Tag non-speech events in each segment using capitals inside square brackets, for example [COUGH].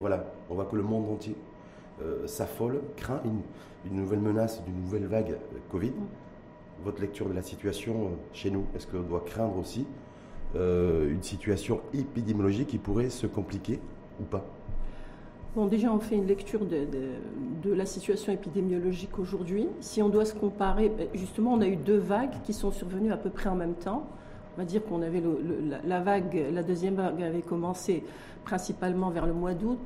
Voilà, on voit que le monde entier s'affole, craint une, une, nouvelle menace d'une nouvelle vague Covid. Mm. Votre lecture de la situation chez nous, est-ce qu'on doit craindre aussi une situation épidémiologique qui pourrait se compliquer ou pas? Bon, déjà, on fait une lecture de, de, la situation épidémiologique aujourd'hui. Si on doit se comparer, ben, justement, on a eu deux vagues qui sont survenues à peu près en même temps. On va dire qu'on avait la, vague, la deuxième vague avait commencé principalement vers le mois d'août,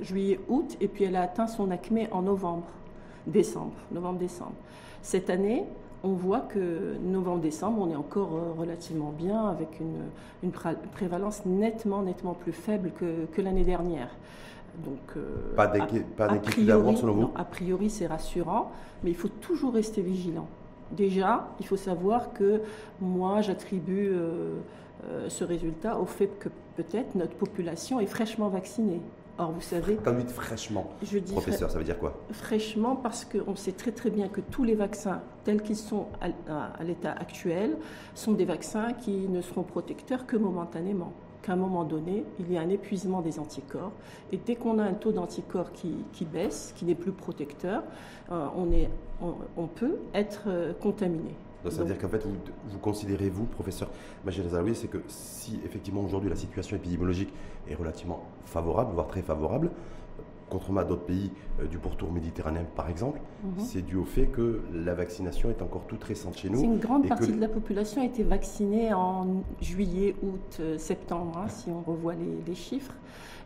juillet, août, et puis elle a atteint son acmé en novembre, décembre, novembre-décembre. Cette année, on voit que novembre-décembre, on est encore euh, relativement bien, avec une, une prévalence nettement, nettement plus faible que, que l'année dernière. Donc, euh, pas d'avance selon vous? A priori, c'est rassurant, mais il faut toujours rester vigilant. Déjà, il faut savoir que moi, j'attribue euh, euh, ce résultat au fait que peut-être notre population est fraîchement vaccinée. Or, vous savez. Comme dites fraîchement, je dis professeur, ça veut dire quoi? Fraîchement, parce qu'on sait très très bien que tous les vaccins, tels qu'ils sont à l'état actuel, sont des vaccins qui ne seront protecteurs que momentanément qu'à un moment donné, il y a un épuisement des anticorps. Et dès qu'on a un taux d'anticorps qui, qui, baisse, qui n'est plus protecteur, euh, on, est, on, peut être euh, contaminé. Donc, ça veut dire qu'en fait, vous, vous, considérez, vous, professeur Majid c'est que si effectivement aujourd'hui la situation épidémiologique est relativement favorable, voire très favorable, contrairement à d'autres pays euh, du pourtour méditerranéen, par exemple, mhm. c'est dû au fait que la vaccination est encore toute récente chez nous. Une grande partie de la population a été vaccinée en juillet, août, euh, septembre, hein, si on revoit les, chiffres.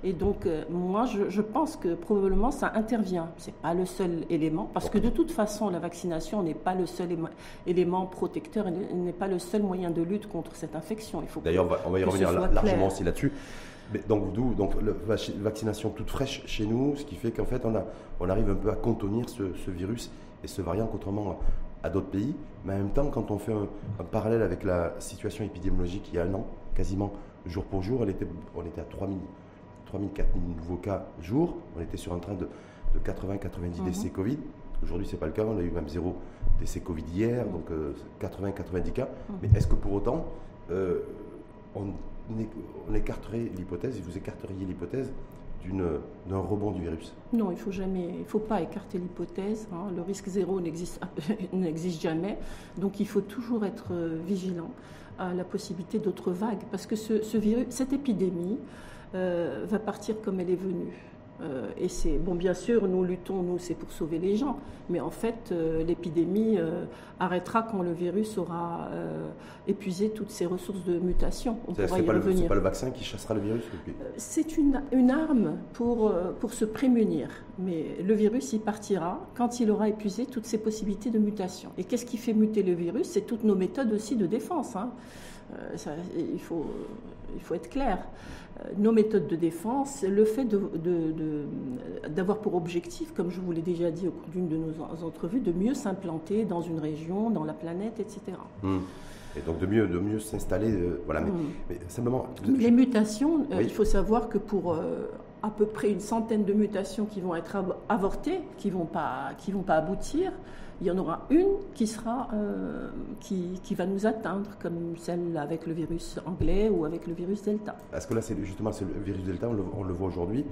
Et donc, euh, moi, je, pense que probablement ça intervient. Ce n'est pas le seul élément, parce que de toute façon, la vaccination n'est pas le seul élément protecteur, n'est pas le seul moyen de lutte contre cette infection. D'ailleurs, on va, y revenir largement aussi là-dessus donc, d'où donc, la vaccination toute fraîche chez nous, ce qui fait qu'en fait, on, a, on arrive un peu à contenir ce, virus et ce variant, contrairement à, d'autres pays. Mais en même temps, quand on fait un, parallèle avec la situation épidémiologique il y a un an, quasiment jour pour jour, elle était, on était à 3000, 3000 4000 nouveaux cas jour. On était sur un train de, 80-90 mhm. décès Covid. Aujourd'hui, ce n'est pas le cas. On a eu même zéro décès Covid hier, donc 80-90 euh, cas. Mhm. Mais est-ce que pour autant, euh, on on écarterait l'hypothèse, vous écarteriez l'hypothèse d'un rebond du virus Non, il ne faut jamais, il faut pas écarter l'hypothèse. Hein. Le risque zéro [LAUGHS] n'existe jamais. Donc il faut toujours être euh, vigilant à la possibilité d'autres vagues. Parce que ce, virus, cette épidémie euh, va partir comme elle est venue. Euh, et c'est bon, bien sûr, nous luttons, nous, c'est pour sauver les gens, mais en fait, euh, l'épidémie euh, arrêtera quand le virus aura épuisé toutes ses ressources de mutation. On pourra y pas revenir. C'est pas le vaccin qui chassera le virus C'est une, une, arme pour, pour se prémunir, mais le virus y partira quand il aura épuisé toutes ses possibilités de mutation. Et qu'est-ce qui fait muter le virus? C'est toutes nos méthodes aussi de défense. Hein. il, faut, il faut être clair. Euh, nos méthodes de défense, le fait d'avoir pour objectif, comme je vous l'ai déjà dit au cours d'une de nos entrevues, de mieux s'implanter dans une région, dans la planète, etc. Mmh. Et donc de mieux, de mieux s'installer. Euh, voilà, mais, mmh. simplement. Les mutations, euh, il faut savoir que pour à peu près une centaine de mutations qui vont être avortées, qui ne vont, pas, vont pas aboutir, il y en aura une qui, sera, euh, qui, qui, va nous atteindre, comme celle avec le virus anglais ou avec le virus Delta. Est-ce que là, c'est justement le virus Delta, on le, voit aujourd'hui.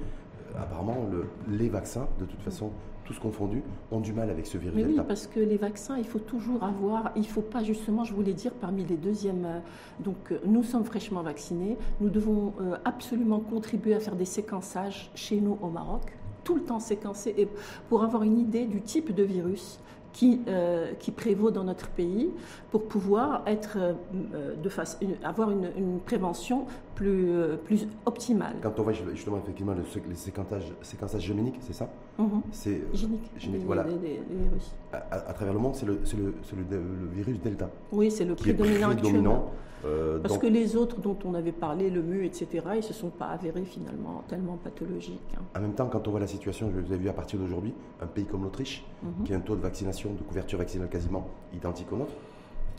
Euh, apparemment, le, les vaccins, de toute façon, tous confondus, ont du mal avec ce virus Mais. Oui, parce que les vaccins, il faut toujours avoir, il ne faut pas justement, je voulais dire, parmi les deuxièmes. Euh, donc, nous sommes fraîchement vaccinés. Nous devons absolument contribuer à faire des séquençages chez nous au Maroc tout le temps séquencer et pour avoir une idée du type de virus qui, euh, qui prévaut dans notre pays pour pouvoir être, euh, de face, avoir une, une, prévention plus, euh, plus optimale. Quand on voit justement effectivement le, les séquençages, séquençages géméniques, c'est ça? Mhm. C'est génique. génique voilà. virus. À, travers le monde, c'est le, le, le, virus Delta. Oui, c'est le prédominant actuellement. Euh, Parce que les autres dont on avait parlé, le MU, etc., ils ne se sont pas avérés finalement tellement pathologiques. Hein. En même temps, quand on voit la situation, je vous ai vu à partir d'aujourd'hui, un pays comme l'Autriche, mhm. qui a un taux de vaccination, de couverture vaccinale quasiment identique au nôtre,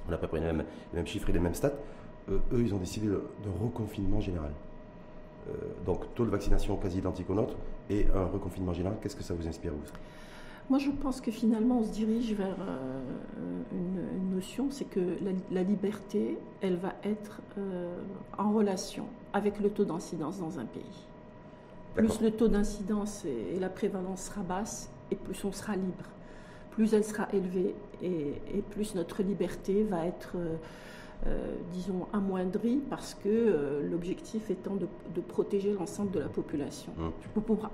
on a à peu près les mêmes, les mêmes chiffres et les mêmes stats, euh, eux, ils ont décidé de, reconfinement général. Euh, donc, taux de vaccination quasi identique au nôtre et un reconfinement général, qu'est-ce que ça vous inspire, vous? Moi, je pense que finalement, on se dirige vers euh, une, notion, c'est que la, liberté, elle va être euh, en relation avec le taux d'incidence dans un pays. Plus le taux d'incidence et, la prévalence sera basse, et plus on sera libre. Plus elle sera élevée, et, plus notre liberté va être, euh, euh, disons, amoindrie, parce que euh, l'objectif étant de, protéger l'ensemble de la population. Hum.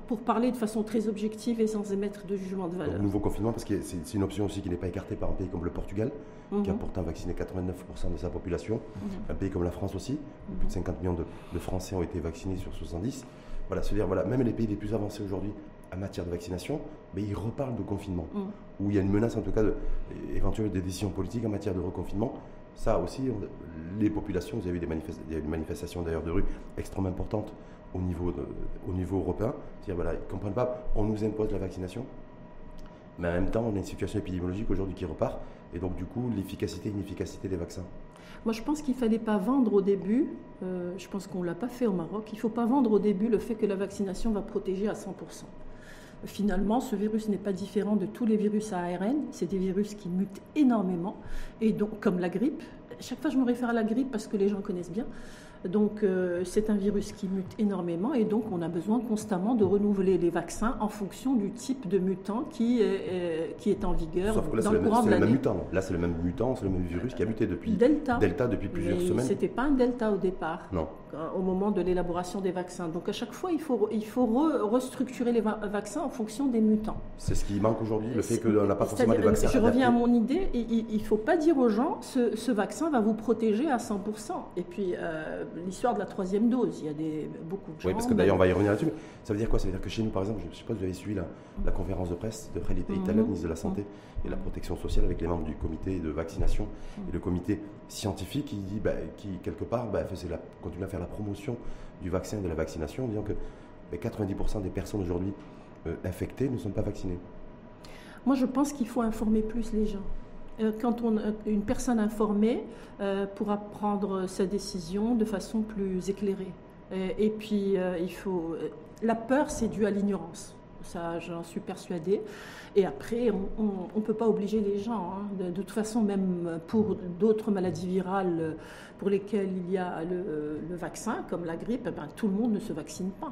Pour, parler de façon très objective et sans émettre de jugement de valeur. nouveau confinement, parce que c'est une option aussi qui n'est pas écartée par un pays comme le Portugal, qui a mhm. pourtant vacciné 89% de sa population, mhm. un pays comme la France aussi, plus de 50 millions de, Français ont été vaccinés sur 70. Voilà, c'est-à-dire, voilà, même les pays les plus avancés aujourd'hui en matière de vaccination, mais ils reparlent de confinement, mhm. où il y a une menace en tout cas de, éventuelle des décisions politiques en matière de reconfinement. Ça aussi, les populations, vous avez eu des il y a eu une manifestation d'ailleurs de rue extrêmement importante au niveau, au niveau européen. C'est-à-dire, voilà, ils ne comprennent pas, on nous impose la vaccination, mais en même temps, on a une situation épidémiologique aujourd'hui qui repart. Et donc, du coup, l'efficacité et l'inefficacité des vaccins. Moi, je pense qu'il ne fallait pas vendre au début, euh, je pense qu'on ne l'a pas fait au Maroc, il ne faut pas vendre au début le fait que la vaccination va protéger à 100%. Finalement, ce virus n'est pas différent de tous les virus à ARN. C'est des virus qui mutent énormément. Et donc, comme la grippe, chaque fois je me réfère à la grippe parce que les gens connaissent bien. Donc euh, c'est un virus qui mute énormément et donc on a besoin constamment de renouveler les vaccins en fonction du type de mutant qui est, qui est en vigueur Sauf que là, dans le, courant de le même mutant. Là c'est le même mutant, c'est le même virus qui a muté depuis Delta, Delta depuis plusieurs Mais semaines. C'était pas un Delta au départ. Non. Euh, au moment de l'élaboration des vaccins. Donc à chaque fois il faut, il faut restructurer les vaccins en fonction des mutants. C'est ce qui manque aujourd'hui, le fait qu'on n'a pas forcément des vaccins. Je reviens à mon idée, il ne faut pas dire aux gens ce, ce, vaccin va vous protéger à 100%. Et puis euh, l'histoire de la troisième dose. Il y a des, beaucoup de gens. Oui, parce que d'ailleurs, on va y revenir là-dessus. Ça veut dire quoi? Ça veut dire que chez nous, par exemple, je ne sais pas si vous avez suivi la, conférence de presse de Khalid mm ministre de la Santé et de la Protection sociale, avec les membres du comité de vaccination mhm. et le comité scientifique qui dit, bah, qui quelque part, bah, la, continue à faire la promotion du vaccin et de la vaccination, en disant que 90% bah, des personnes aujourd'hui euh, infectées ne sont pas vaccinées. Moi, je pense qu'il faut informer plus les gens. Euh, quand on, euh, une personne informée euh, pourra prendre sa décision de façon plus éclairée. Et, puis, il faut. La peur, c'est dû à l'ignorance. Ça, j'en suis persuadée. Et après, on ne peut pas obliger les gens. Hein. De, toute façon, même pour d'autres maladies virales pour lesquelles il y a le, vaccin, comme la grippe, eh ben, tout le monde ne se vaccine pas.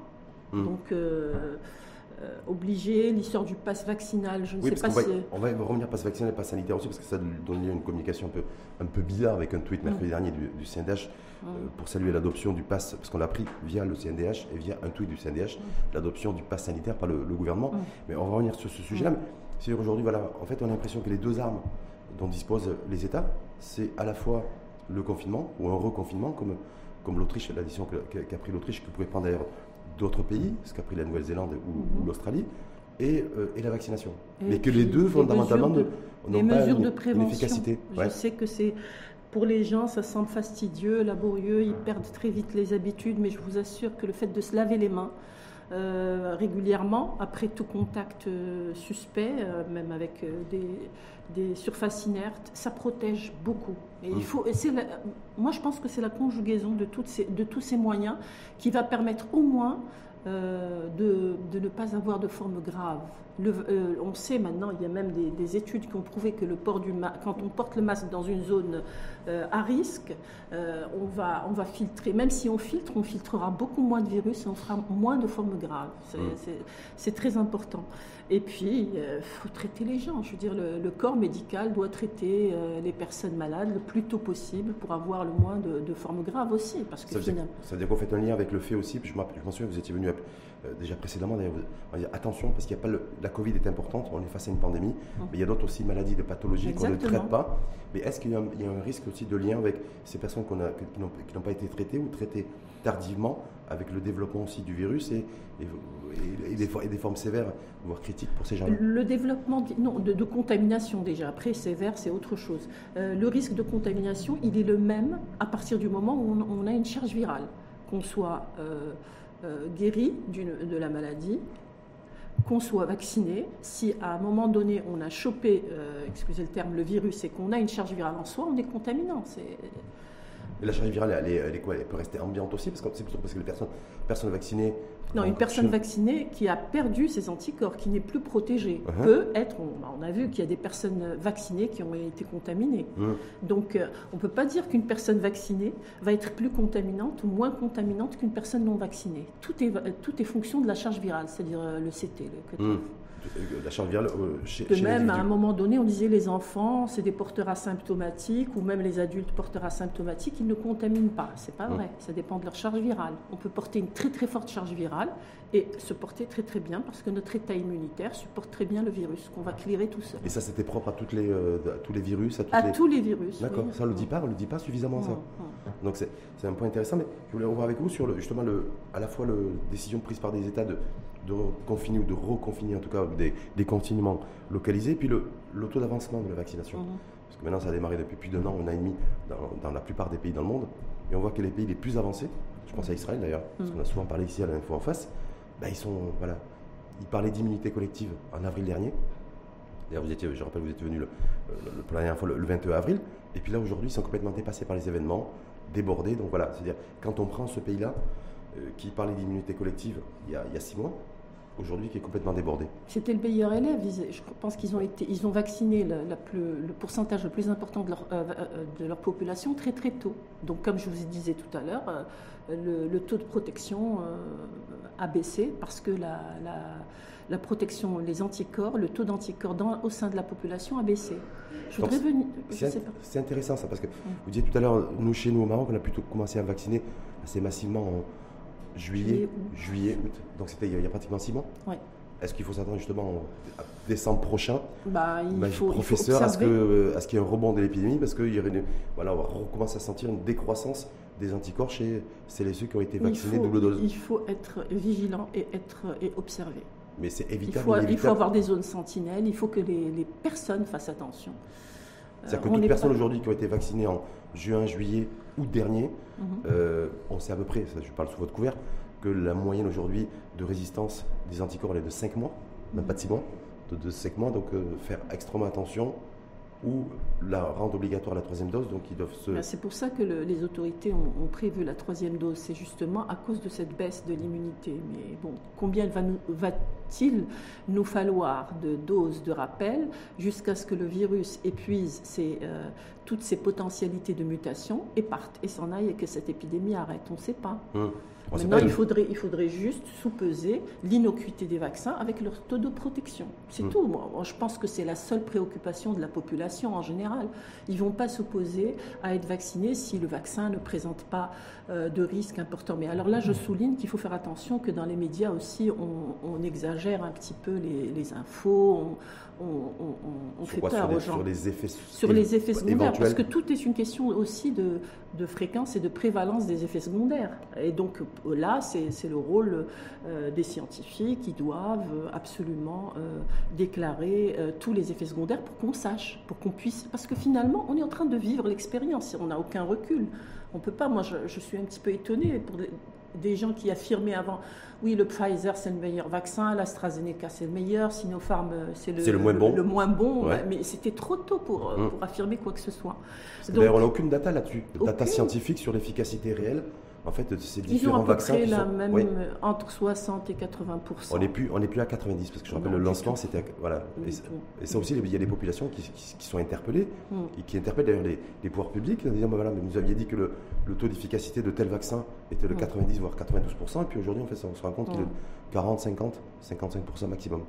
Mmh. Donc. Euh, obligé, l'histoire du pass vaccinal, je ne sais pas si... On va revenir pass vaccinal et pass sanitaire aussi, parce que ça donne une communication un peu, un peu bizarre avec un tweet mercredi mm. dernier du, CNDH mm. euh, pour saluer l'adoption du pass, parce qu'on l'a pris via le CNDH et via un tweet du CNDH, mm. l'adoption du pass sanitaire par le, gouvernement. Mais on va revenir sur ce sujet-là. C'est aujourd'hui, voilà, en fait, on a l'impression que les deux armes dont disposent les États, c'est à la fois le confinement ou un reconfinement, comme, comme l'Autriche, l'addition qu'a pris l'Autriche, que pouvait prendre d'ailleurs d'autres pays, ce qu'a pris la Nouvelle-Zélande ou, mhm. l'Australie, et, euh, et, la vaccination. Mais que les deux, fondamentalement, n'ont pas une, de prévention. efficacité. Je sais que c'est... Pour les gens, ça semble fastidieux, laborieux, ils perdent très vite les habitudes, mais je vous assure que le fait de se laver les mains, euh, régulièrement après tout contact euh, suspect, même avec des, des, surfaces inertes, ça protège beaucoup. Et il mm. faut, et moi, je pense que c'est la conjugaison de, toutes ces, de tous ces moyens qui va permettre au moins euh, de, de, ne pas avoir de forme grave. Euh, on sait maintenant, il y a même des, études qui ont prouvé que le port du quand on porte le masque dans une zone euh, à risque, on, va, on va filtrer. Même si on filtre, on filtrera beaucoup moins de virus et on fera moins de formes graves. C'est mm. très important. Et puis, il faut traiter les gens. Je veux dire, le, corps médical doit traiter les personnes malades le plus tôt possible pour avoir le moins de, formes graves aussi. Parce que ça, veut dire, ça veut dire qu'on fait un lien avec le fait aussi, puis je m'en souviens, vous étiez venu euh, déjà précédemment, d'ailleurs, on va dire attention, parce qu'il n'y a pas la Covid est importante, on est face à une pandémie, hum. mais il y a d'autres aussi maladies, de pathologies qu'on ne traite pas. Mais est-ce qu'il y, a un risque aussi de lien avec ces personnes qu'on a, qui n'ont pas été traitées ou traitées tardivement avec le développement aussi du virus et, et, des, formes sévères, voire critiques pour ces gens-là? Le développement non, de, contamination déjà, après sévère c'est autre chose. Euh, le risque de contamination, il est le même à partir du moment où on, a une charge virale, qu'on soit... Euh, euh, guéri de la maladie, qu'on soit vacciné, si à un moment donné on a chopé, euh, excusez le terme, le virus et qu'on a une charge virale en soi, on est contaminant. La charge virale, elle, est, elle, est quoi? Elle peut rester ambiante aussi Parce que c'est plutôt parce que les personnes, personnes vaccinées. Non, une personne vaccinée qui a perdu ses anticorps, qui n'est plus protégée, uh-huh. peut être. On, a vu qu'il y a des personnes vaccinées qui ont été contaminées. Uh-huh. Donc, euh, on ne peut pas dire qu'une personne vaccinée va être plus contaminante ou moins contaminante qu'une personne non vaccinée. Tout est, tout est fonction de la charge virale, c'est-à-dire euh, le CT, le uh-huh. La charge virale euh, chez, De même, à un moment donné, on disait les enfants, c'est des porteurs asymptomatiques, ou même les adultes porteurs asymptomatiques, ils ne contaminent pas. C'est pas vrai. Ça dépend de leur charge virale. On peut porter une très très forte charge virale et se porter très très bien parce que notre état immunitaire supporte très bien le virus qu'on va clairer tout seul. Et ça, c'était propre à, toutes les, euh, tous les virus À, tous les virus. D'accord. Ça, on le dit pas, on le dit pas suffisamment ça. Donc c'est un point intéressant. Mais je voulais revoir avec vous sur le, justement le, à la fois la décision prise par des États de de confiner ou de reconfiner en tout cas des, des confinements localisés, puis le, taux d'avancement de la vaccination. Mhm. Parce que maintenant ça a démarré depuis plus d'un an, un an et demi dans, la plupart des pays dans le monde, et on voit que les pays les plus avancés, je pense à Israël d'ailleurs, parce mhm. qu'on a souvent parlé ici à l'info en face, bah, ils sont, voilà, ils parlaient d'immunité collective en avril dernier. D'ailleurs, vous étiez, je rappelle, vous étiez venu le, le, la dernière fois le, 22 avril, et puis là aujourd'hui, ils sont complètement dépassés par les événements, débordés. Donc voilà, c'est-à-dire quand on prend ce pays-là, euh, qui parlait d'immunité collective il y, a, il y a six mois, aujourd'hui qui est complètement débordé. C'était le meilleur élève. Je pense qu'ils ont, été, ils ont vacciné le pourcentage le plus important de leur, euh, euh, de leur population très très tôt. Donc comme je vous disais tout à l'heure, euh, le, taux de protection a baissé parce que la, la, protection, les anticorps, le taux d'anticorps au sein de la population a baissé. Je voudrais venir. C'est intéressant ça parce que vous disiez tout à l'heure, nous chez nous au Maroc, on a plutôt commencé à vacciner assez massivement en Juillet, juillet, août. Donc c'était il y a pratiquement six mois. Oui. Est-ce qu'il faut s'attendre justement à décembre prochain? Bah, il faut, Professeur, est-ce qu'il y a un rebond de l'épidémie? Parce qu'il y aurait voilà, on va recommencer à sentir une décroissance des anticorps chez celles et ceux qui ont été vaccinés double dose. Il faut être vigilant et, être, et observer. Mais c'est évitable il faut, il faut, avoir des zones sentinelles, il faut que les, les personnes fassent attention. C'est-à-dire que toutes les personnes aujourd'hui qui ont été vaccinées en juin, juillet, août dernier, mhm. euh, on sait à peu près, ça, je parle sous votre couvert, que la moyenne aujourd'hui de résistance des anticorps elle est de 5 mois, même pas de 6 mois, de, 5 mois, donc euh, faire extrêmement attention ou la rendre obligatoire la troisième dose, donc ils doivent se... Ben, c'est pour ça que les autorités ont, prévu la troisième dose, c'est justement à cause de cette baisse de l'immunité. Mais bon, combien va-t-il nous falloir de doses de rappel jusqu'à ce que le virus épuise euh, toutes ses potentialités de mutation et parte et s'en aille et que cette épidémie arrête? On ne sait pas. Hum. Maintenant, il faudrait, il faudrait juste sous-peser l'innocuité des vaccins avec leur taux de protection. C'est hmm. tout. Moi, je pense que c'est la seule préoccupation de la population en général. Ils ne vont pas s'opposer à être vaccinés si le vaccin ne présente pas de risque important. Mais alors là, je souligne qu'il faut faire attention que dans les médias aussi, on, exagère un petit peu les, infos. On, fait peur aux gens. Sur les effets, sur les effets secondaires. Parce que tout est une question aussi de, de fréquence et de prévalence des effets secondaires. Et donc là, c'est le rôle euh, des scientifiques qui doivent absolument euh, déclarer euh, tous les effets secondaires pour qu'on sache, pour qu'on puisse. Parce que finalement, on est en train de vivre l'expérience, on n'a aucun recul. On peut pas. Moi, je, je, suis un petit peu étonnée pour des gens qui affirmaient avant oui, le Pfizer, c'est le meilleur vaccin, l'AstraZeneca, c'est le meilleur, Sinopharm, c'est le, le, moins bon. Le, moins bon Mais c'était trop tôt pour, mm. pour, affirmer quoi que ce soit. D'ailleurs, on n'a aucune data là-dessus, data scientifique sur l'efficacité réelle en fait, ces différents vaccins. Ils ont même entre 60 et 80 On n'est plus, on plus à 90 parce que je rappelle le lancement, c'était voilà. Et, ça aussi, il y a des populations qui, sont interpellées mm. et qui interpellent d'ailleurs les, pouvoirs publics en disant bah voilà, mais vous aviez dit que le, taux d'efficacité de tel vaccin était de 90 mm. voire 92 et puis aujourd'hui, en fait, on se rend compte qu'il est de 40, 50, 55 maximum.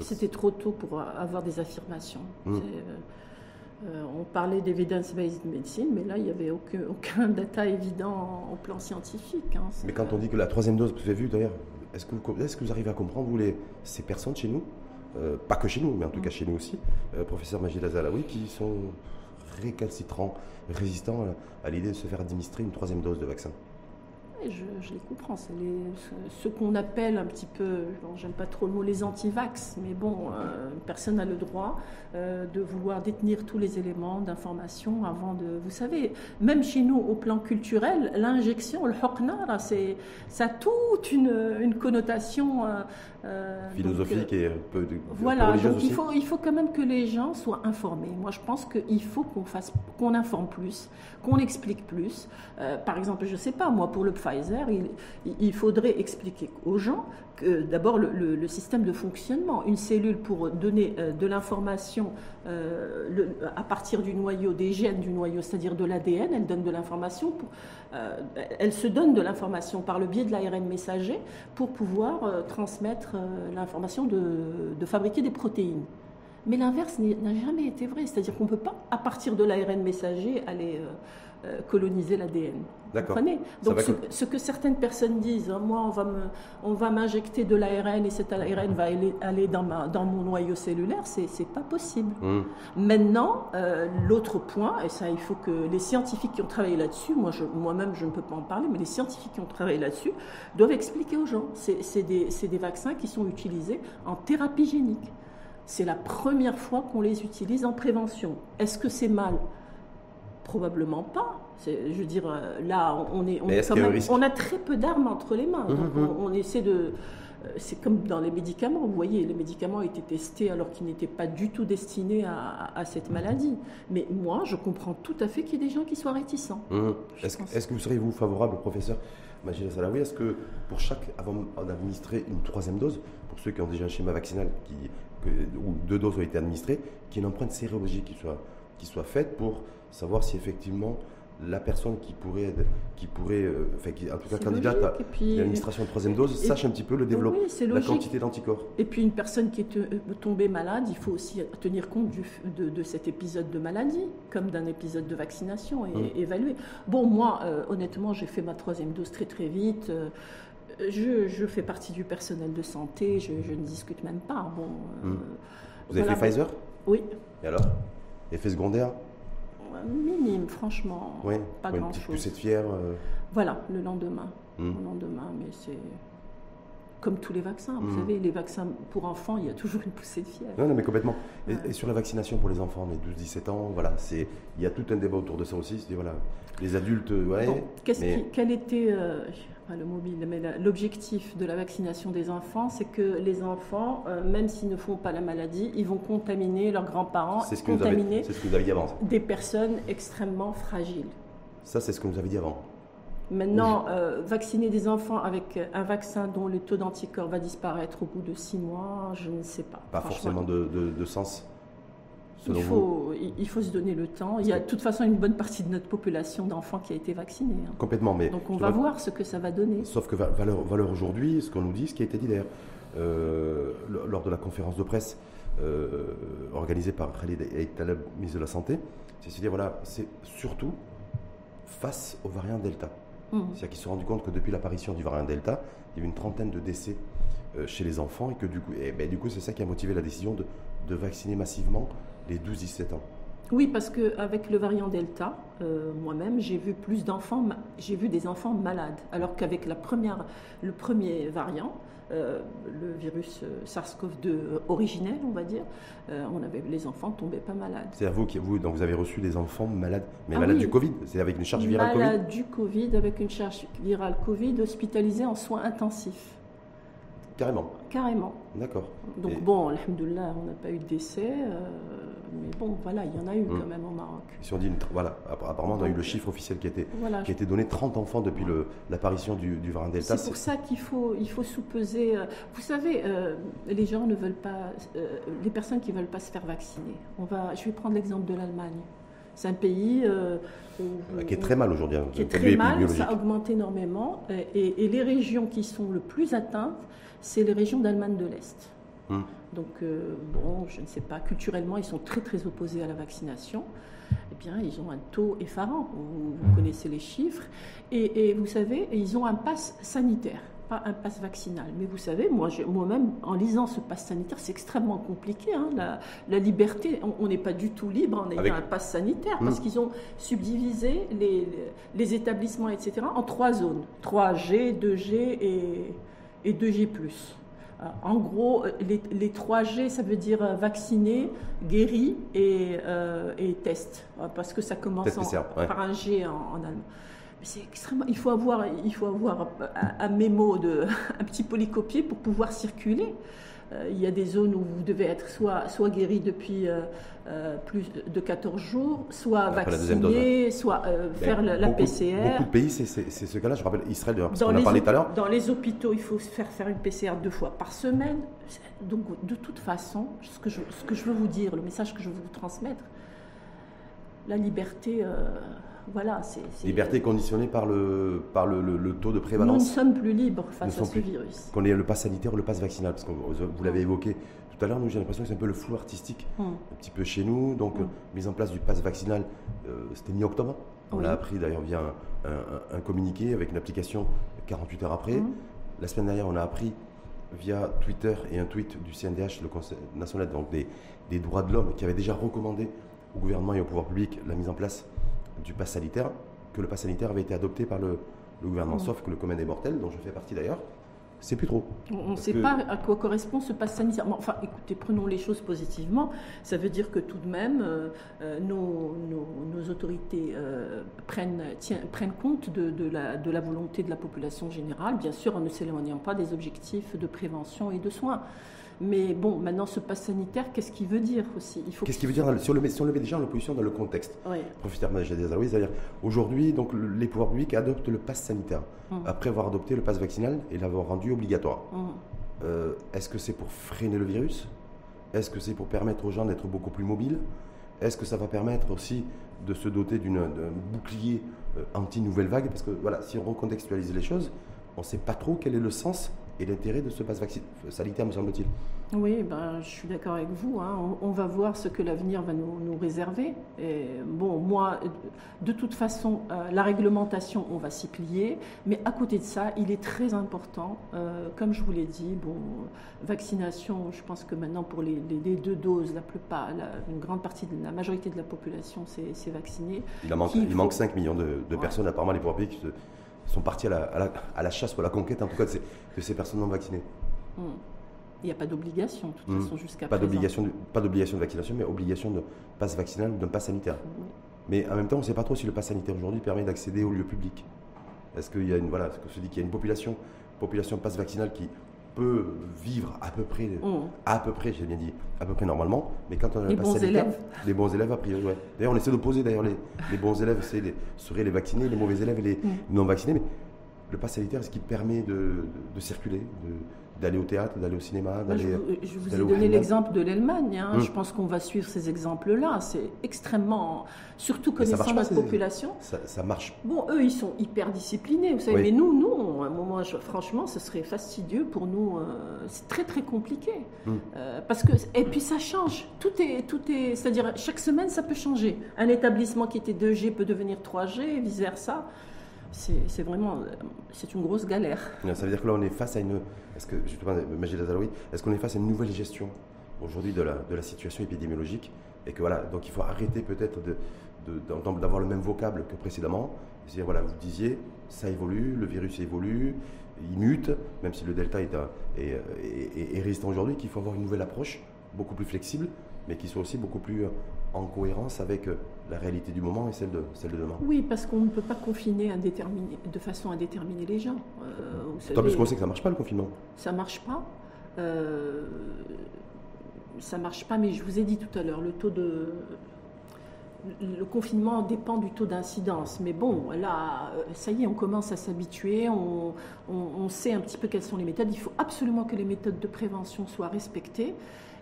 C'était trop tôt pour avoir des affirmations. Mm. Euh, on parlait d'evidence-based medicine, mais là, il n'y avait aucun, [LAUGHS] aucun, data évident en, plan scientifique. Hein. mais quand on dit que la troisième dose, vous avez vu d'ailleurs, est-ce que, vous, est que vous arrivez à comprendre, vous, les, ces personnes chez nous, euh, pas que chez nous, mais en tout cas chez nous aussi, euh, professeur Majid Azalaoui, qui sont récalcitrants, résistants à, l'idée de se faire administrer une troisième dose de vaccin? Je, les comprends. C'est ce, qu'on appelle un petit peu, j'aime pas trop le mot les anti-vax, mais bon, euh, personne n'a le droit euh, de vouloir détenir tous les éléments d'information avant de. Vous savez, même chez nous, au plan culturel, l'injection, le hokna, c'est, ça a toute une, connotation. Euh, Philosophique et peu de, Voilà, donc il faut, il faut quand même que les gens soient informés. Moi, je pense qu'il faut qu'on fasse, qu'on informe plus, qu'on explique plus. par exemple, je sais pas, moi, pour le Il, faudrait expliquer aux gens que d'abord le, système de fonctionnement, une cellule pour donner euh, de l'information euh, à partir du noyau, des gènes du noyau, c'est-à-dire de l'ADN, elle donne de l'information, euh, elle se donne de l'information par le biais de l'ARN messager pour pouvoir transmettre l'information de, fabriquer des protéines. Mais l'inverse n'a jamais été vrai, c'est-à-dire qu'on ne peut pas, à partir de l'ARN messager, aller euh, coloniser l'ADN. D'accord. Donc ce, que certaines personnes disent, hein, moi on va, me, on va m'injecter de l'ARN et cet ARN va aller, aller dans, ma, dans mon noyau cellulaire, c'est, pas possible. Mmh. Maintenant, euh, l'autre point, et ça il faut que les scientifiques qui ont travaillé là-dessus, moi je, moi-même je ne peux pas en parler, mais les scientifiques qui ont travaillé là-dessus doivent expliquer aux gens. C'est, des, c'est des vaccins qui sont utilisés en thérapie génique. C'est la première fois qu'on les utilise en prévention. Est-ce que c'est mal? Probablement pas. Je veux dire, euh, là, on, est, on, a très peu d'armes entre les mains. Mmh, mmh. on, essaie de. Euh, c'est comme dans les médicaments. Vous voyez, les médicaments ont été testés alors qu'ils n'étaient pas du tout destinés à, cette maladie. Mais moi, je comprends tout à fait qu'il y ait des gens qui soient réticents. Est-ce que vous seriez-vous favorable, professeur Magila Salawi, est-ce que pour chaque, avant d'administrer une troisième dose, pour ceux qui ont déjà un schéma vaccinal qui, où deux doses ont été administrées, qu'il y ait une empreinte sérologique qui soit, qui soit faite pour savoir si effectivement la personne qui pourrait, qui pourrait euh, enfin, qui, en tout cas candidate à l'administration de troisième dose, sache un petit peu le développement, la quantité d'anticorps. Et puis une personne qui est euh, tombée malade, il faut aussi tenir compte du, de, cet épisode de maladie, comme d'un épisode de vaccination et hum. évaluer. Bon, moi, euh, honnêtement, j'ai fait ma troisième dose très très vite. je, je, fais partie du personnel de santé, je, ne discute même pas. Bon, hum. Vous avez fait Pfizer? Oui. Et alors? Effet secondaire? Minime, franchement. Pas grand-chose. Plus être fier. Euh. Voilà, le lendemain. Hmm. Le lendemain, mais c'est comme tous les vaccins. Vous hmm. savez, les vaccins pour enfants, il y a toujours une poussée de fièvre. Non, non, mais complètement. Et, sur la vaccination pour les enfants, les 12-17 ans, voilà, c'est il y a tout un débat autour de ça aussi. C'est voilà, les adultes, ouais. quel était euh, le mobile, mais l'objectif de la vaccination des enfants, c'est que les enfants, euh, même s'ils ne font pas la maladie, ils vont contaminer leurs grands-parents, ce contaminer ce que vous avez dit avant. des personnes extrêmement fragiles. Ça, c'est ce que vous avez dit avant. Maintenant, euh, vacciner des enfants avec un vaccin dont le taux d'anticorps va disparaître au bout de six mois, je ne sais pas. Pas forcément de sens il faut, il faut se donner le temps. Il y a de toute façon une bonne partie de notre population d'enfants qui a été vaccinée. Hein. Complètement, mais. Donc on va voir ce que ça va donner. Sauf que valeur, valeur aujourd'hui, ce qu'on nous dit, ce qui a été dit d'ailleurs euh, lors de la conférence de presse euh, organisée par Khalid Aït Taleb, ministre de la Santé, c'est à dire, voilà, c'est surtout face au variant Delta. Mmh. C'est-à-dire qu'ils se sont rendus compte que depuis l'apparition du variant Delta, il y avait une trentaine de décès euh, chez les enfants et que du coup, et, ben, du coup c'est ça qui a motivé la décision de, de vacciner massivement les 12-17 ans oui, parce qu'avec le variant Delta, euh, moi-même, j'ai vu plus d'enfants, j'ai vu des enfants malades, alors qu'avec le premier variant, euh, le virus euh, SARS-CoV-2 originel, on va dire, on avait les enfants tombaient pas malades. C'est à vous qui vous donc vous avez reçu des enfants malades, mais ah malades du Covid, c'est avec une charge virale Covid. Malades du Covid avec une charge virale Covid, hospitalisés en soins intensifs. Carrément. Carrément. D'accord. Donc bon, alhamdoulilah, on n'a pas eu de décès, euh, mais bon, voilà, il y en a eu quand hmm. même au Maroc. Si on dit, voilà, apparemment, on a eu le chiffre officiel qui a été, qui a été donné, 30 enfants depuis l'apparition du, du variant Delta. C'est pour ça qu'il faut, il faut sous-peser. Euh, vous savez, euh, les gens ne veulent pas, les personnes qui ne veulent pas se faire vacciner. On va, je vais prendre l'exemple de l'Allemagne. C'est un pays qui est très mal aujourd'hui. Hein, qui est très mal, ça a augmenté énormément. Et, et, les régions qui sont le plus atteintes, c'est les régions d'Allemagne de l'Est. Hmm. Donc, euh, bon, je ne sais pas, culturellement, ils sont très très opposés à la vaccination. Eh bien, ils ont un taux effarant, vous, connaissez les chiffres. Et, vous savez, ils ont un pass sanitaire. pas un pass vaccinal. Mais vous savez, moi, moi-même, en lisant ce pass sanitaire, c'est extrêmement compliqué. Hein. la, liberté, on n'est pas du tout libre en ayant un pass sanitaire, parce hmm. qu'ils ont subdivisé les, les, établissements, etc., en trois zones 3G, 2G et, et 2G. Euh, en gros, les, les, 3G, ça veut dire euh, vacciner, guéri et, euh, et test, parce que ça commence par un G en, allemand. C'est extrêmement. Il faut avoir, il faut avoir un, un mémo de, [LAUGHS] un petit polycopier pour pouvoir circuler. Euh, il y a des zones où vous devez être soit, soit guéri depuis euh, euh, plus de 14 jours, soit vacciné, soit faire la, PCR. Beaucoup de pays, c'est ce cas-là. Je rappelle Israël, parce qu'on a parlé tout à l'heure. Dans les hôpitaux, il faut faire faire une PCR deux fois par semaine. Donc, de toute façon, ce que je, ce que je veux vous dire, le message que je veux vous transmettre, la liberté voilà, c'est, Liberté conditionnée par le, par le, taux de prévalence. Nous ne sommes plus libres face à ce virus. Qu'on ait le pass sanitaire ou le pass vaccinal, parce que vous l'avez évoqué tout à l'heure, nous j'ai l'impression que c'est un peu le flou artistique, hmm. un petit peu chez nous. Donc, hmm. mise en place du pass vaccinal, euh, c'était mi-octobre. On l'a appris d'ailleurs via un, communiqué avec une application 48 heures après. Hmm. La semaine dernière, on a appris via Twitter et un tweet du CNDH, le Conseil national donc des, des droits de l'homme, qui avait déjà recommandé au gouvernement et au pouvoir public la mise en place du pass sanitaire, que le pass sanitaire avait été adopté par le, gouvernement, mm. sauf que le commun des mortels, dont je fais partie d'ailleurs, c'est plus trop. On ne sait pas à quoi correspond ce pass sanitaire. Enfin, écoutez, prenons les choses positivement. Ça veut dire que tout de même, euh, euh, nos, autorités euh, prennent, prennent compte de, la, de la volonté de la population générale, bien sûr en ne s'éloignant pas des objectifs de prévention et de soins. Mais bon, maintenant, ce pass sanitaire, qu'est-ce qu'il veut dire aussi? Qu'est-ce qu'il veut dire? si on, le met, si on le met déjà en opposition dans le contexte oui. Professeur c'est-à-dire aujourd'hui, donc les pouvoirs publics adoptent le pass sanitaire hum. après avoir adopté le pass vaccinal et l'avoir rendu obligatoire. Hum. Euh, est-ce que c'est pour freiner le virus? Est-ce que c'est pour permettre aux gens d'être beaucoup plus mobiles? Est-ce que ça va permettre aussi de se doter d'un bouclier euh, anti-nouvelle vague? Parce que voilà, si on recontextualise les choses, on ne sait pas trop quel est le sens et l'intérêt de ce pass sanitaire, me semble-t-il. Oui, ben, je suis d'accord avec vous. Hein. On, va voir ce que l'avenir va nous, réserver. Et, bon, moi, de toute façon, euh, la réglementation, on va s'y plier. Mais à côté de ça, il est très important, euh, comme je vous l'ai dit, bon, vaccination, je pense que maintenant, pour les, deux doses, la plupart, une grande partie de la majorité de la population s'est vaccinée. Il, manque, il manque 5 millions de, personnes, apparemment, les pouvoirs publics sont partis à la, à, la, chasse ou à la conquête, en tout cas, de ces, de ces personnes non vaccinées. Hmm. Il n'y a pas d'obligation, de toute hmm. façon, jusqu'à pas d'obligation de, Pas d'obligation de vaccination, mais obligation de passe vaccinal ou d'un passe sanitaire. Mais en même temps, on ne sait pas trop si le passe sanitaire aujourd'hui permet d'accéder aux lieux publics. Est-ce qu'il y a une, voilà, que se dit qu'il y a une population, population passe vaccinale qui peut vivre à peu près, mm. à peu près, j'ai bien dit, à peu près normalement, mais quand on a les bons élèves, les bons élèves a priori, ouais. D'ailleurs, on essaie d'opposer d'ailleurs les, les, bons élèves les, seraient les vaccinés, les mauvais élèves et les mm. non vaccinés, mais le pass sanitaire, ce qui permet de, de circuler, de, d'aller au théâtre, d'aller au cinéma, d'aller. Je, vous ai donné l'exemple de l'Allemagne. Hein. Hum. Je pense qu'on va suivre ces exemples-là. C'est extrêmement, surtout connaissant notre population. Ça, marche. Bon, eux, ils sont hyper disciplinés, vous savez. Mais nous, à un moment, franchement, ce serait fastidieux pour nous. Euh, c'est très très compliqué. Hum. Euh, parce que et puis ça change. Tout est, tout est, c'est-à-dire chaque semaine, ça peut changer. Un établissement qui était 2G peut devenir 3G, vice versa c'est vraiment c'est une grosse galère. Ça veut dire que là, on est face à une. Est-ce que, justement, est-ce qu'on est face à une nouvelle gestion aujourd'hui de la, de situation épidémiologique Et que voilà, donc il faut arrêter peut-être d'avoir le même vocable que précédemment. C'est-à-dire, voilà, vous disiez, ça évolue, le virus évolue, il mute, même si le delta est, résistant aujourd'hui, qu'il faut avoir une nouvelle approche, beaucoup plus flexible, mais qui soit aussi beaucoup plus en cohérence avec euh, la réalité du moment et celle de, celle de demain. Oui, parce qu'on ne peut pas confiner de façon à déterminer les gens. Euh, Tant plus qu'on sait que ça ne marche pas le confinement. Ça ne marche pas. Euh, ça marche pas, mais je vous ai dit tout à l'heure, le taux de. Le confinement dépend du taux d'incidence. Mais bon, là, ça y est, on commence à s'habituer, on, on, sait un petit peu quelles sont les méthodes. Il faut absolument que les méthodes de prévention soient respectées.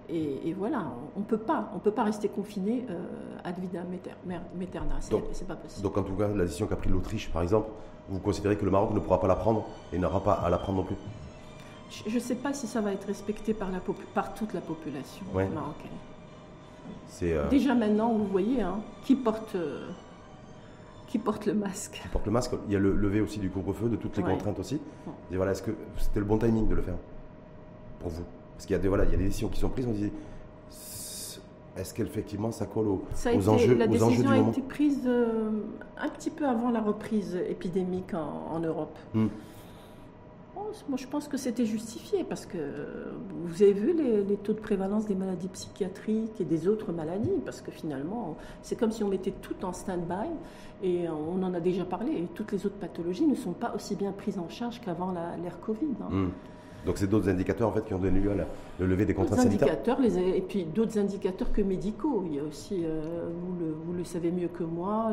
Et, voilà, on ne peut pas, on peut pas rester confiné euh, ad vitam aeternam. C'est pas possible. Donc en tout cas, la décision qu'a prise l'Autriche, par exemple, vous considérez que le Maroc ne pourra pas la prendre et n'aura pas à la prendre non plus? Je ne sais pas si ça va être respecté par, la par toute la population marocaine. Euh, Déjà maintenant, vous voyez, hein, qui porte... Euh, Qui porte le masque. Qui porte le masque. Il y a le lever aussi du couvre-feu, de toutes les contraintes aussi. Et voilà, est-ce que c'était le bon timing de le faire? Pour vous? Parce qu'il y a des voilà, il y a des décisions qui sont prises. On disait, est-ce qu'effectivement ça colle aux, enjeux, La décision a été prise euh, un petit peu avant la reprise épidémique en, Europe. Hmm. moi, je pense que c'était justifié parce que vous avez vu les, taux de prévalence des maladies psychiatriques et des autres maladies, parce que finalement, c'est comme si on mettait tout en stand-by et on en a déjà parlé. Et toutes les autres pathologies ne sont pas aussi bien prises en charge qu'avant l'ère Covid. Hein. Hmm. Donc c'est d'autres indicateurs en fait qui ont donné lieu à le lever des contraintes sanitaires. Indicateurs, les, et puis d'autres indicateurs que médicaux. Il y a aussi, euh, vous, le, savez mieux que moi,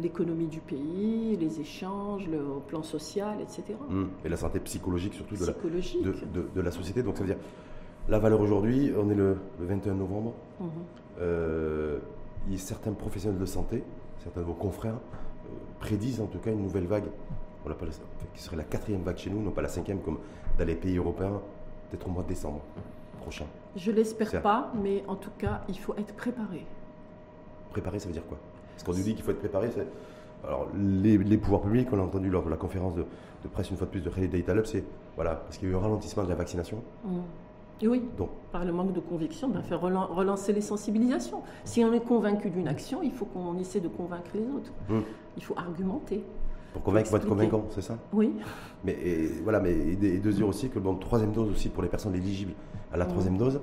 l'économie du pays, les échanges, le plan social, etc. Hum, et la santé psychologique surtout De, la, de, la, société. Donc ça veut dire, la valeur aujourd'hui, on est le, 21 novembre. Mmh. Euh, y a certains professionnels de santé, certains de vos confrères, euh, prédisent en tout cas une nouvelle vague on qui serait la quatrième vague chez nous, non pas la cinquième comme dans les pays européens, peut-être au mois de décembre prochain. Je l'espère pas, mais en tout cas, il faut être préparé. Préparé, ça veut dire quoi? Parce qu'on nous dit qu'il faut être préparé, alors les, pouvoirs publics, on a entendu lors de la conférence de, presse une fois de plus de Khalid Data c'est voilà, parce qu'il y a eu un ralentissement de la vaccination. Mmh. Oui, Donc, par le manque de conviction, de faire relancer les sensibilisations. Si on est convaincu d'une action, il faut qu'on essaie de convaincre les autres. Mmh. Il faut argumenter. Pour convaincre, pour être convaincant, c'est ça? Oui. Mais voilà, mais et, de aussi que bon, troisième dose aussi pour les personnes éligibles à la troisième dose.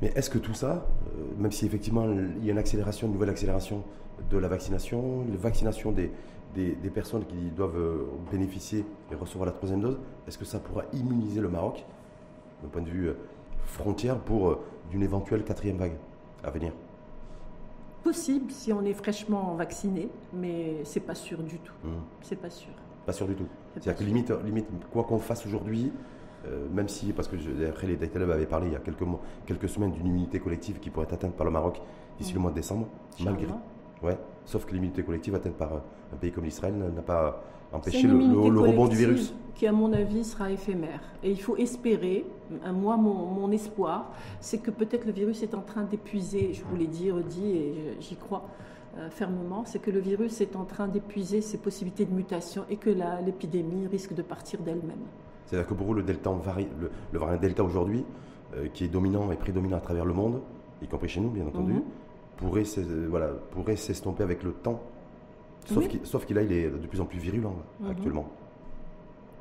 Mais est-ce que tout ça, euh, même si effectivement il y a une accélération, une nouvelle accélération de la vaccination, la vaccination des, des, personnes qui doivent euh, bénéficier et recevoir la troisième dose, est-ce que ça pourra immuniser le Maroc, d'un point de vue euh, frontière, pour d'une éventuelle quatrième vague à venir? Possible si on est fraîchement vacciné, mais c'est pas sûr du tout. Mmh. C'est pas sûr. Pas sûr du tout. C'est-à-dire que limite, limite, quoi qu'on fasse aujourd'hui, euh, même si, parce que après les Data avait parlé il y a quelques, mois, quelques semaines d'une immunité collective qui pourrait être atteinte par le Maroc d'ici le mmh. mois de décembre, malgré. Ouais, sauf que l'immunité collective atteinte par un pays comme l'Israël n'a pas empêché le, le, rebond du virus. Qui, à mon avis, sera éphémère. Et il faut espérer, moi, mon, espoir, c'est que peut-être le virus est en train d'épuiser, je vous l'ai dit, redit, et j'y crois euh, fermement, c'est que le virus est en train d'épuiser ses possibilités de mutation et que l'épidémie risque de partir d'elle-même. C'est-à-dire que pour vous, le, delta, le, variant Delta aujourd'hui, euh, qui est dominant et prédominant à travers le monde, y compris chez nous, bien entendu, mhm. pourrait, voilà, pourrait s'estomper avec le temps Sauf qu'il il est de plus en plus virulent mhm. actuellement.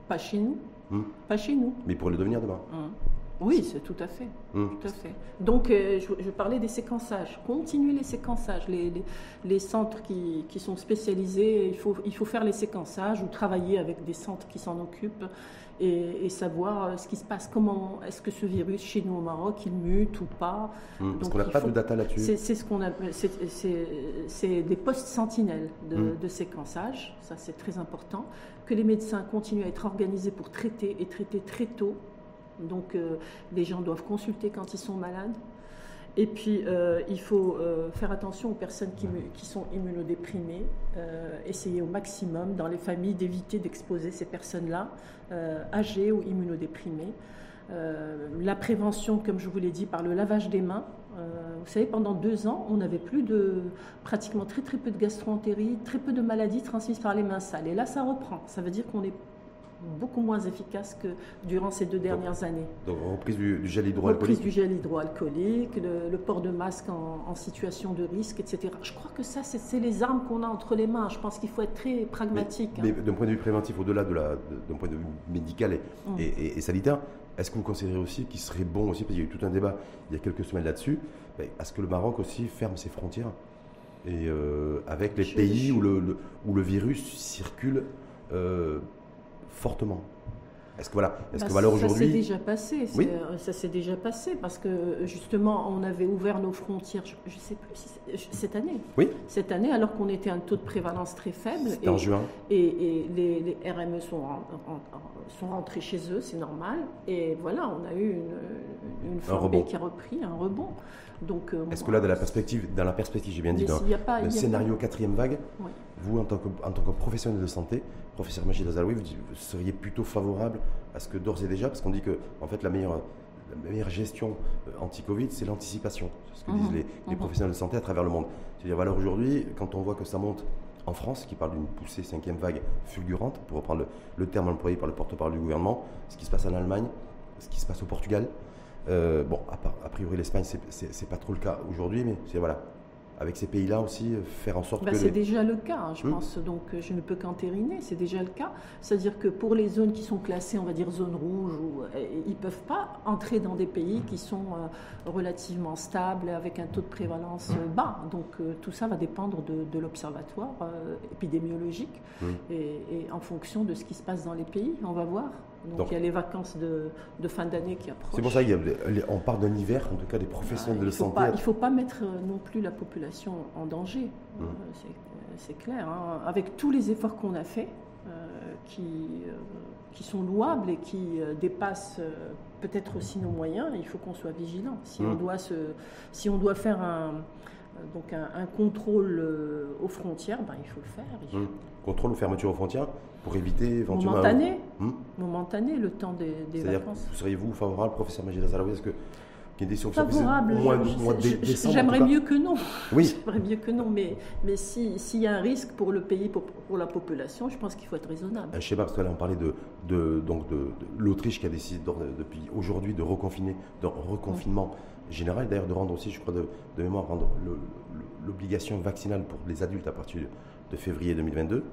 Pas chez nous. Hmm. Pas chez nous. Mais il pourrait le devenir demain. Hmm. Oui, c'est tout à fait. Hmm. Tout à fait. Donc, euh, je, parlais des séquençages. Continuer les séquençages. Les, les, centres qui, qui, sont spécialisés, il faut, il faut faire les séquençages ou travailler avec des centres qui s'en occupent et, savoir euh, ce qui se passe. Comment est-ce que ce virus chez nous au Maroc, il mute ou pas mmh, Parce qu'on n'a pas de data là-dessus. C'est ce qu'on appelle, c'est des postes sentinelles de, mmh. de séquençage. Ça, c'est très important. Que les médecins continuent à être organisés pour traiter et traiter très tôt. Donc, euh, les gens doivent consulter quand ils sont malades. Et puis, euh, il faut euh, faire attention aux personnes qui, sont immunodéprimées, euh, essayer au maximum dans les familles d'éviter d'exposer ces personnes-là, âgées ou immunodéprimées. la prévention, comme je vous l'ai dit, par le lavage des mains. vous savez, pendant deux ans, on n'avait plus de, pratiquement très très peu de gastroentérite, très peu de maladies transmises par les mains sales. Et là, ça reprend. Ça veut dire qu'on est beaucoup moins efficace que durant ces deux dernières années. Donc reprise du, gel hydroalcoolique Reprise du gel hydroalcoolique, le, port de masque en, situation de risque, etc. Je crois que ça, c'est les armes qu'on a entre les mains. Je pense qu'il faut être très pragmatique. Mais, hein. d'un point de vue préventif, au-delà de d'un point de vue médical et, mm. et, sanitaire, est-ce que vous considérez aussi qu'il serait bon aussi, parce qu'il y a eu tout un débat il y a quelques semaines là-dessus, est-ce que le Maroc aussi ferme ses frontières et euh, avec les pays où, le, où le virus circule euh, fortement. Est-ce que voilà, est-ce bah, que valeur aujourd'hui Ça s'est déjà passé. Oui euh, ça s'est déjà passé parce que justement, on avait ouvert nos frontières. Je ne sais plus si cette année. Oui. Cette année, alors qu'on était à un taux de prévalence très faible. Et, en juin. Et, les, RME sont, sont rentrés chez eux, c'est normal. Et voilà, on a eu une, une flambée qui a repris, un rebond. Donc, euh, Est-ce que là, dans la perspective, dans la perspective, j'ai bien dit, dans le scénario quatrième vague, vous, en tant, que, en tant que professionnel de santé, professeur Majid Azaloui, vous, seriez plutôt favorable à ce que d'ores et déjà, parce qu'on dit que en fait la meilleure, la meilleure gestion euh, anti-Covid, c'est l'anticipation. C'est ce que disent mhm. les, mhm. professionnels de santé à travers le monde. C'est-à-dire, voilà, aujourd'hui, quand on voit que ça monte en France, qui parle d'une poussée cinquième vague fulgurante, pour reprendre le, terme employé par le porte-parole du gouvernement, ce qui se passe en Allemagne, ce qui se passe au Portugal. Euh, bon, a, priori l'Espagne, c'est pas trop le cas aujourd'hui, mais c'est voilà, avec ces pays-là aussi, euh, faire en sorte bah, que... C'est déjà le cas, hein, je hmm. pense, donc euh, je ne peux qu'entériner, c'est déjà le cas. C'est-à-dire que pour les zones qui sont classées, on va dire zone rouge, ils ne peuvent pas entrer dans des pays qui sont relativement stables, avec un taux de prévalence bas. Donc tout ça va dépendre de, l'observatoire épidémiologique hmm. et, en fonction de ce qui se passe dans les pays, on va voir. Donc, il y a les vacances de, fin d'année qui approchent. C'est pour ça qu'on part d'un hiver, en tout cas des professionnels de santé. il ne faut pas mettre euh, non plus la population en danger, mmh. euh, c'est clair. Hein. Avec tous les efforts qu'on a faits, euh, qui, qui sont louables et qui dépassent peut-être aussi nos moyens, il faut qu'on soit vigilant. Si, on mmh. doit se, si on doit faire un, donc un, contrôle aux frontières, ben, il faut le faire. Mmh. Contrôle ou fermeture aux frontières? Pour éviter éventuellement. Momentané, hmm momentané le temps des, des vacances. Seriez-vous favorable, professeur Majid Azaraoui Est-ce que Favorable. J'aimerais mieux que non. Oui. [LAUGHS] J'aimerais mieux que non, mais, mais s'il y a un risque pour le pays, pour, pour la population, je pense qu'il faut être raisonnable. Je sais pas, parce que là, on parlait de, de donc de, l'Autriche qui a décidé depuis aujourd'hui de reconfiner, de reconfinement général, d'ailleurs de rendre aussi, je crois, de, de mémoire, rendre l'obligation vaccinale pour les adultes à partir de février 2022. Mhm.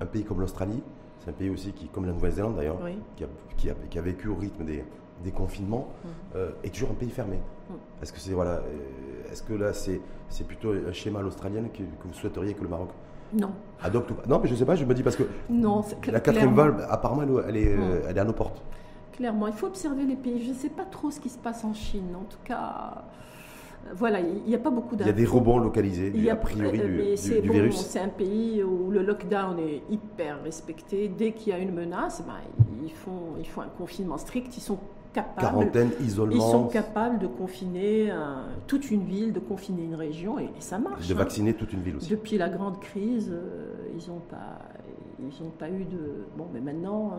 Un pays comme l'Australie, c'est un pays aussi qui, comme la Nouvelle-Zélande d'ailleurs, qui, a, qui, a, vécu au rythme des, des confinements, mhm. euh, est toujours un pays fermé. Mhm. Est-ce que c'est voilà, euh, est-ce que là c'est plutôt un schéma l'australien que, que, vous souhaiteriez que le Maroc non. adopte ou pas? Non, mais je ne sais pas. Je me dis parce que non, la quatrième vague, apparemment, elle est, elle est à nos portes. Clairement, il faut observer les pays. Je ne sais pas trop ce qui se passe en Chine. En tout cas, voilà, il n'y a pas beaucoup d'infos. Il y a des rebonds localisés, il y a, a priori, du, virus. C'est un pays où le lockdown est hyper respecté. Dès qu'il y a une menace, ben, ils, font, ils font un confinement strict. Ils sont capables, Quarantaine, isolement. Ils sont capables de confiner toute une ville, de confiner une région, et, ça marche. De hein. vacciner toute une ville aussi. Depuis la grande crise, euh, ils n'ont pas, ils n'ont pas eu de. Bon, mais maintenant, euh,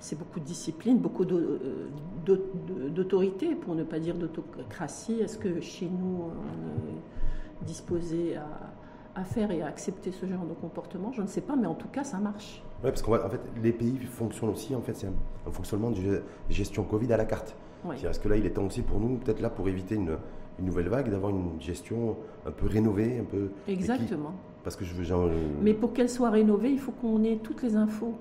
c'est beaucoup de discipline, beaucoup euh, d'autorité, pour ne pas dire d'autocratie. Est-ce que chez nous, on est disposé à, faire et à accepter ce genre de comportement? Je ne sais pas, mais en tout cas, ça marche. Oui, parce qu'en fait, les pays fonctionnent aussi, en fait, c'est un, fonctionnement de gestion Covid à la carte. Est-ce que là, il est temps aussi pour nous, peut-être là, pour éviter une, nouvelle vague, d'avoir une gestion un peu rénovée, un peu. Exactement. Parce que je veux. Genre, Mais pour qu'elle soit rénovée, il faut qu'on ait toutes les infos.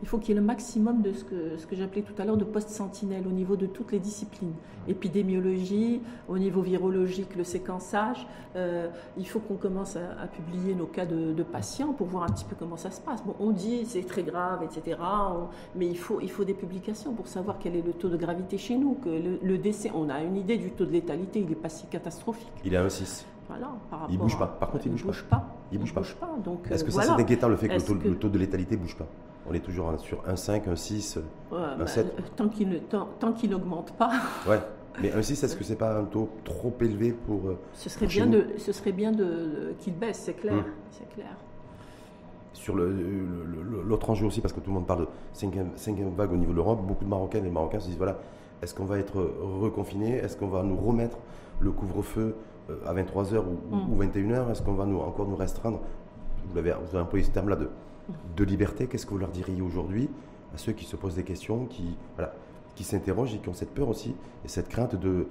Il faut qu'il y ait le maximum de ce que, ce que j'appelais tout à l'heure de post-sentinelle au niveau de toutes les disciplines. Épidémiologie, au niveau virologique, le séquençage. Euh, il faut qu'on commence à, publier nos cas de, patients pour voir un petit peu comment ça se passe. Bon, on dit c'est très grave, etc. mais il faut, il faut des publications pour savoir quel est le taux de gravité chez nous. Que le, décès, on a une idée du taux de létalité, il n'est pas si catastrophique. Il est à 1,6. Voilà, il ne bouge pas. Par contre, il ne bouge, pas. Il bouge pas. Donc, Est-ce que ça, c'est inquiétant le fait que le, taux, le taux, de létalité ne bouge pas? On est toujours sur 1,5, 1,6, 1,7. Tant qu'il n'augmente pas. Ouais. Mais 1,6, est-ce que c'est pas un taux trop élevé pour. Euh, ce serait, bien de, ce serait bien de, qu'il baisse, c'est clair. Hum. C'est clair. Sur l'autre enjeu aussi, parce que tout le monde parle de cinquième, vague au niveau de l'Europe, beaucoup de Marocains et Marocains se disent voilà, est-ce qu'on va être reconfiné Est-ce qu'on va nous remettre le couvre-feu euh, à 23h ou, 21h hum. Est-ce qu'on va nous, encore nous restreindre vous avez, vous avez employé ce terme-là de de liberté, qu'est-ce que vous leur diriez aujourd'hui à ceux qui se posent des questions, qui, voilà, qui s'interrogent et qui ont cette peur aussi et cette crainte de,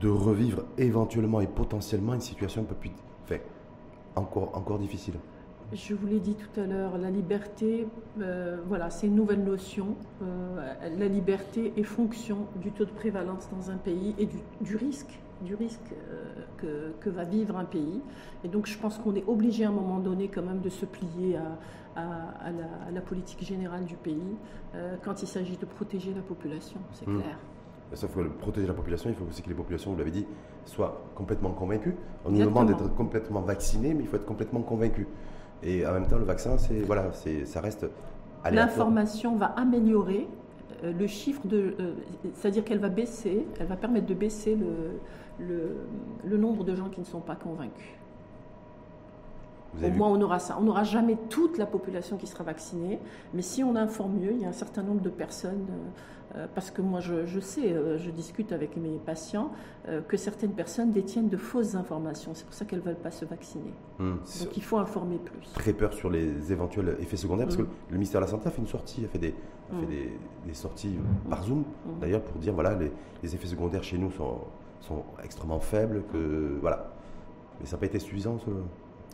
de revivre éventuellement et potentiellement une situation un peu plus, fait encore, encore difficile? Je vous l'ai dit tout à l'heure, la liberté, euh, voilà, c'est une nouvelle notion. Euh, la liberté est fonction du taux de prévalence dans un pays et du risque du risque euh, que, va vivre un pays. Et donc je pense qu'on est obligé à un moment donné quand même de se plier à, la, politique générale du pays euh, quand il s'agit de protéger la population, c'est hmm. clair. Sauf que protéger la population, il faut aussi que les populations, vous l'avez dit, soient complètement convaincues. On nous demande d'être complètement vaccinés, mais il faut être complètement convaincu. Et en même temps, le vaccin, c'est voilà, ça reste L'information va améliorer euh, le chiffre de, c'est-à-dire qu'elle va baisser, elle va permettre de baisser le, le, nombre de gens qui ne sont pas convaincus. Au moins, on aura ça. On n'aura jamais toute la population qui sera vaccinée, mais si on informe mieux, il y a un certain nombre de personnes, euh, euh, parce que moi je, sais, euh, je discute avec mes patients, que certaines personnes détiennent de fausses informations. C'est pour ça qu'elles ne veulent pas se vacciner. Hmm. Donc il faut informer plus. Très peur sur les éventuels effets secondaires, parce que hmm. le ministère de la Santé a fait une sortie, a fait des, hmm. des, sorties par Zoom, d'ailleurs, pour dire voilà, les, effets secondaires chez nous sont, sont extrêmement faibles, que voilà. Mais ça n'a pas été suffisant. Ce...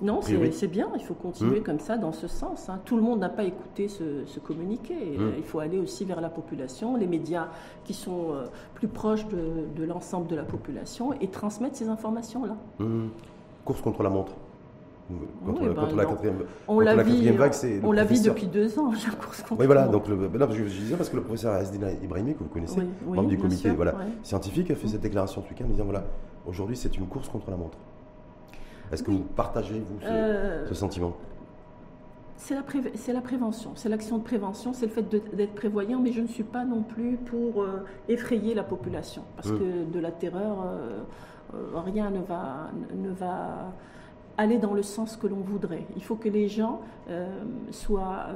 Non, c'est bien, il faut continuer mmh. comme ça dans ce sens. Hein. Tout le monde n'a pas écouté ce, communiqué. Mmh. Il faut aller aussi vers la population, les médias qui sont euh, plus proches de, l'ensemble de la population et transmettre ces informations-là. Mmh. Course contre la montre. Contre, ben la quatrième, on la vague, c'est. On l'a vu depuis deux ans, la course contre Oui, voilà. Donc, le, ben je, disais parce que le professeur Asdina Ibrahimi, que vous connaissez, membre du comité voilà, scientifique, a fait cette déclaration ce week-end en disant voilà, aujourd'hui, c'est une course contre la montre. Est-ce que vous partagez, vous, ce, euh, sentiment? c'est la, la, prévention, c'est l'action de prévention, c'est le fait d'être prévoyant, mais je ne suis pas non plus pour euh, effrayer la population, parce mmh. que de la terreur, euh, rien ne va, ne va aller dans le sens que l'on voudrait. Il faut que les gens soient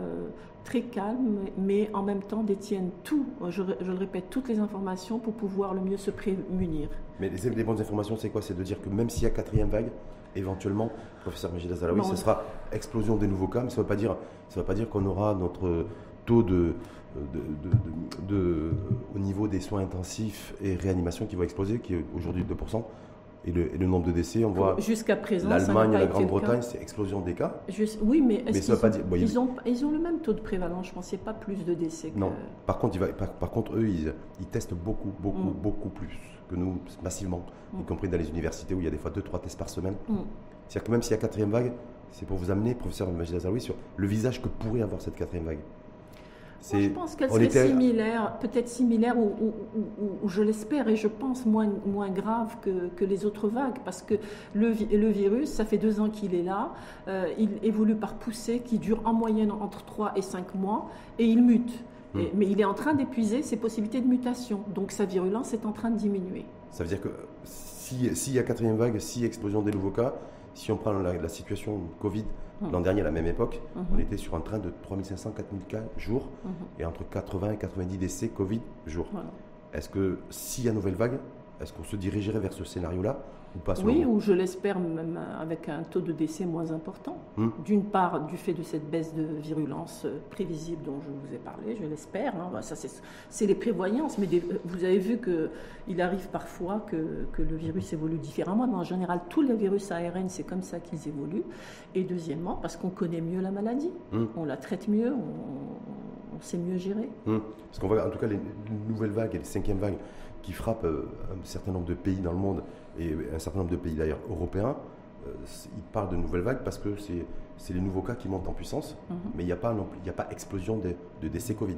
très calmes, mais en même temps détiennent tout, je, le répète, toutes les informations pour pouvoir le mieux se prémunir. Mais les, les bonnes informations, c'est quoi? C'est de dire que même s'il y a quatrième vague, éventuellement, professeur Majid Azalawi, ce sera explosion des nouveaux cas, mais ça ne veut pas dire, dire qu'on aura notre taux de, de, au niveau des soins intensifs et réanimation qui va exploser, qui est aujourd'hui 2%. Et le, nombre de décès, on voit. Jusqu'à présent, l'Allemagne et la Grande-Bretagne, c'est explosion des cas. oui, mais, est-ce qu'ils pas ils, ont, ils ont le même taux de prévalence Je pensais pas plus de décès. Que... Non. Par contre, il va, par, contre, eux, ils, ils testent beaucoup, beaucoup, mm. beaucoup plus que nous, massivement, y mm. compris dans les universités où il y a des fois 2-3 tests par semaine. Mm. C'est-à-dire que même s'il y a quatrième vague, c'est pour vous amener, professeur Majid Azaroui, sur le visage que pourrait avoir cette quatrième vague. Je pense qu'elle serait similaire, peut-être similaire ou, je l'espère, et je pense moins, moins grave que, les autres vagues, parce que le, le virus, ça fait deux ans qu'il est là, euh, il évolue par poussée qui dure en moyenne entre 3 et 5 mois, et il mute. Hmm. mais il est en train d'épuiser ses possibilités de mutation. Donc sa virulence est en train de diminuer. Ça veut dire que s'il y a quatrième vague, si explosion des nouveaux cas, si on prend la, situation Covid, hmm. l'an dernier à la même époque, hmm. on était sur un train de 3500, 4000 cas jour et entre 80 et 90 décès Covid jour. Est-ce que s'il y a nouvelle vague, est-ce qu'on se dirigerait vers ce scénario-là oui, ou je l'espère même avec un taux de décès moins important. Hmm. D'une part, du fait de cette baisse de virulence euh, prévisible dont je vous ai parlé, je l'espère. Hein. Ça, c'est les prévoyances. Mais vous avez vu qu'il arrive parfois que, que, le virus évolue différemment. Mais en général, tous les virus ARN, c'est comme ça qu'ils évoluent. Et deuxièmement, parce qu'on connaît mieux la maladie. Hmm. On la traite mieux, on, sait mieux gérer. Hmm. Parce qu'on voit en tout cas les nouvelles vagues et les cinquièmes vagues qui frappent euh, un certain nombre de pays dans le monde et un certain nombre de pays d'ailleurs européens, euh, ils parlent de nouvelles vagues parce que c'est les nouveaux cas qui montent en puissance, mhm. mais il n'y a, pas, a pas explosion de, de décès Covid.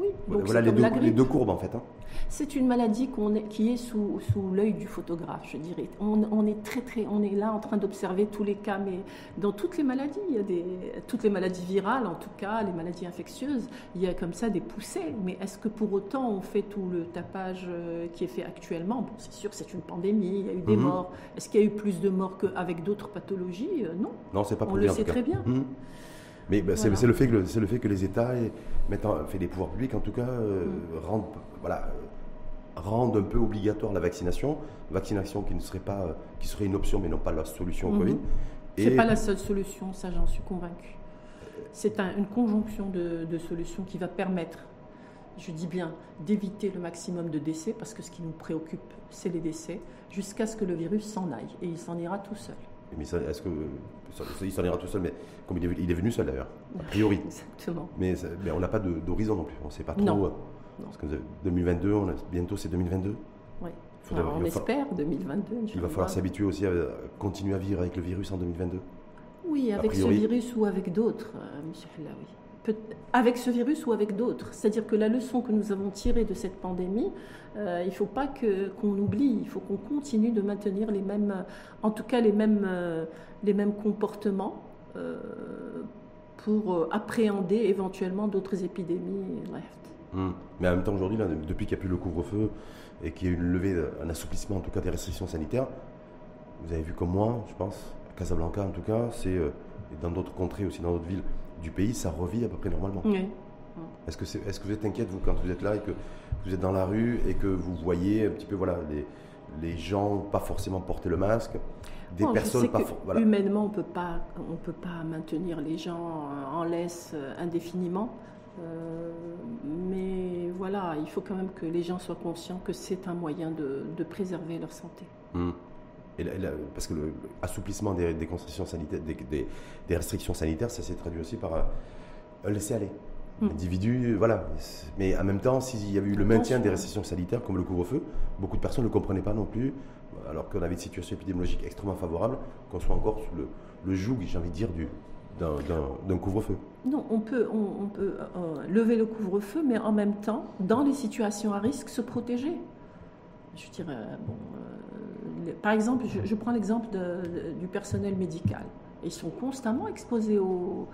Oui, voilà les deux, les deux, courbes en fait. Hein. C'est une maladie est, qui est sous, sous l'œil du photographe, je dirais. On, est très très, on est là en train d'observer tous les cas, mais dans toutes les maladies, il y a des, toutes les maladies virales, en tout cas, les maladies infectieuses, il y a comme ça des poussées. Mais est-ce que pour autant on fait tout le tapage euh, qui est fait actuellement? Bon, c'est sûr, c'est une pandémie, il y a eu des mhm. morts. Est-ce qu'il y a eu plus de morts qu'avec d'autres pathologies? Euh, Non. Non, c'est pas. On le sait très bien. Mhm. Mais bah, c'est le, fait que le, le fait que les États, mettent fait les pouvoirs publics en tout cas, euh, mm. rendent, voilà, rendent un peu obligatoire la vaccination, vaccination qui ne serait pas, qui serait une option mais non pas la solution au Covid. Ce n'est pas la seule solution, ça j'en suis convaincu. C'est une conjonction de, de, solutions qui va permettre, je dis bien, d'éviter le maximum de décès, parce que ce qui nous préoccupe, c'est les décès, jusqu'à ce que le virus s'en aille, et il s'en ira tout seul. Mais est-ce que il s'en ira tout seul, mais comme il est, il est venu seul d'ailleurs, a priori. [LAUGHS] Exactement. Mais, mais on n'a pas d'horizon non plus. On ne sait pas trop. Non. Euh, parce que 2022, on bientôt c'est 2022. Oui. on espère 2022. Il va falloir s'habituer aussi à continuer à vivre avec le virus en 2022. Oui, avec ce virus ou avec d'autres, euh, Monsieur Fellaoui avec ce virus ou avec d'autres. C'est-à-dire que la leçon que nous avons tirée de cette pandémie, euh, il ne faut pas qu'on oublie, il faut qu'on continue de maintenir les mêmes, en tout cas les mêmes, euh, les mêmes comportements euh, pour appréhender éventuellement d'autres épidémies. Hum. Mais en même temps, aujourd'hui, depuis qu'il n'y a plus le couvre-feu et qu'il y a eu une levée, un assouplissement en tout cas des restrictions sanitaires, vous avez vu comme moi, je pense, Casablanca en tout cas, c'est dans d'autres contrées aussi, dans d'autres villes du pays, ça revit à peu près normalement. Oui. Est-ce que, est, est que vous êtes inquiète, vous, quand vous êtes là et que vous êtes dans la rue et que vous voyez un petit peu voilà, les, les gens pas forcément porter le masque des personnes pas voilà. Humainement, on peut pas, on peut pas maintenir les gens en laisse indéfiniment. Euh, mais voilà, il faut quand même que les gens soient conscients que c'est un moyen de, de, préserver leur santé. Hum. Et parce que l'assouplissement des, des, sanitaires, des, des, restrictions sanitaires, ça s'est traduit aussi par un laisser-aller. Hum. L'individu, voilà. Mais en même temps, s'il y avait eu le maintien des restrictions sanitaires, comme le couvre-feu, beaucoup de personnes ne comprenaient pas non plus, alors qu'on avait une situation épidémiologique extrêmement favorable, qu'on soit encore sous le, le joug, j'ai envie de dire, du, d'un couvre-feu Non, on peut, on, peut euh, lever le couvre-feu, mais en même temps, dans les situations à risque, se protéger. Je dirais, bon, euh, par exemple, je, prends l'exemple du personnel médical. Ils sont constamment exposés au,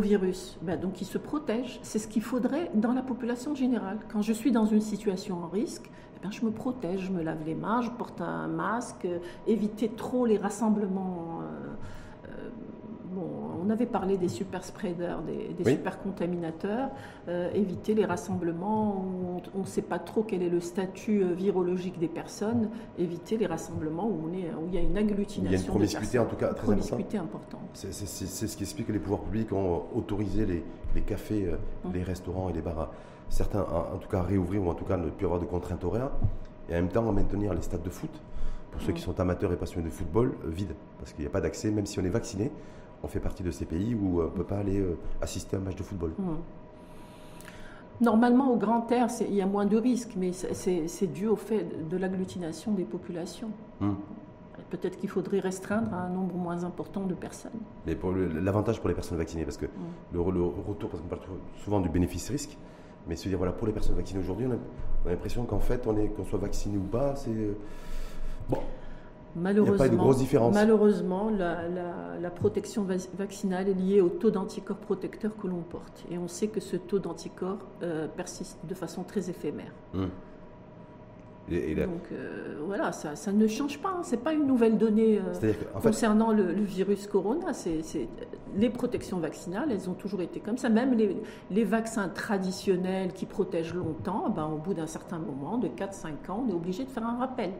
virus. Ben, donc ils se protègent. C'est ce qu'il faudrait dans la population générale. Quand je suis dans une situation en risque, eh ben, je me protège, je me lave les mains, je porte un masque, éviter trop les rassemblements. Euh, on avait parlé des super spreaders, des, super contaminateurs, euh, éviter les rassemblements où on ne sait pas trop quel est le statut euh, virologique des personnes, éviter les rassemblements où, on est, où il y a une agglutination. Il y a une promiscuité en tout cas très promiscuité importante. C'est ce qui explique que les pouvoirs publics ont autorisé les, cafés, euh, hum. les restaurants et les bars, certains en, tout cas à réouvrir ou en tout cas ne plus avoir de contraintes horaires, et en même temps à maintenir les stades de foot pour ceux hum. qui sont amateurs et passionnés de football, vides, parce qu'il n'y a pas d'accès, même si on est vacciné, on fait partie de ces pays où euh, on ne peut pas aller euh, assister à un match de football. Hmm. Normalement, au grand air, il y a moins de risques, mais c'est dû au fait de l'agglutination des populations. Hmm. Peut-être qu'il faudrait restreindre à un nombre moins important de personnes. Mais l'avantage pour les personnes vaccinées, parce que hmm. le, retour, parce qu'on parle souvent du bénéfice-risque, mais se dire, voilà, pour les personnes vaccinées aujourd'hui, on a, l'impression qu'en fait, qu'on soit vacciné ou pas, c'est. Euh, bon, Malheureusement, Malheureusement, la, protection vaccinale est liée au taux d'anticorps protecteurs que l'on porte. Et on sait que ce taux d'anticorps euh, persiste de façon très éphémère. Hum. Donc euh, voilà, ça, ne change pas. Hein. Ce n'est pas une nouvelle donnée euh, concernant le, virus corona. C'est, les protections vaccinales, elles ont toujours été comme ça. Même les, vaccins traditionnels qui protègent longtemps, ben, au bout d'un certain moment, de 4-5 ans, on est obligé de faire un rappel.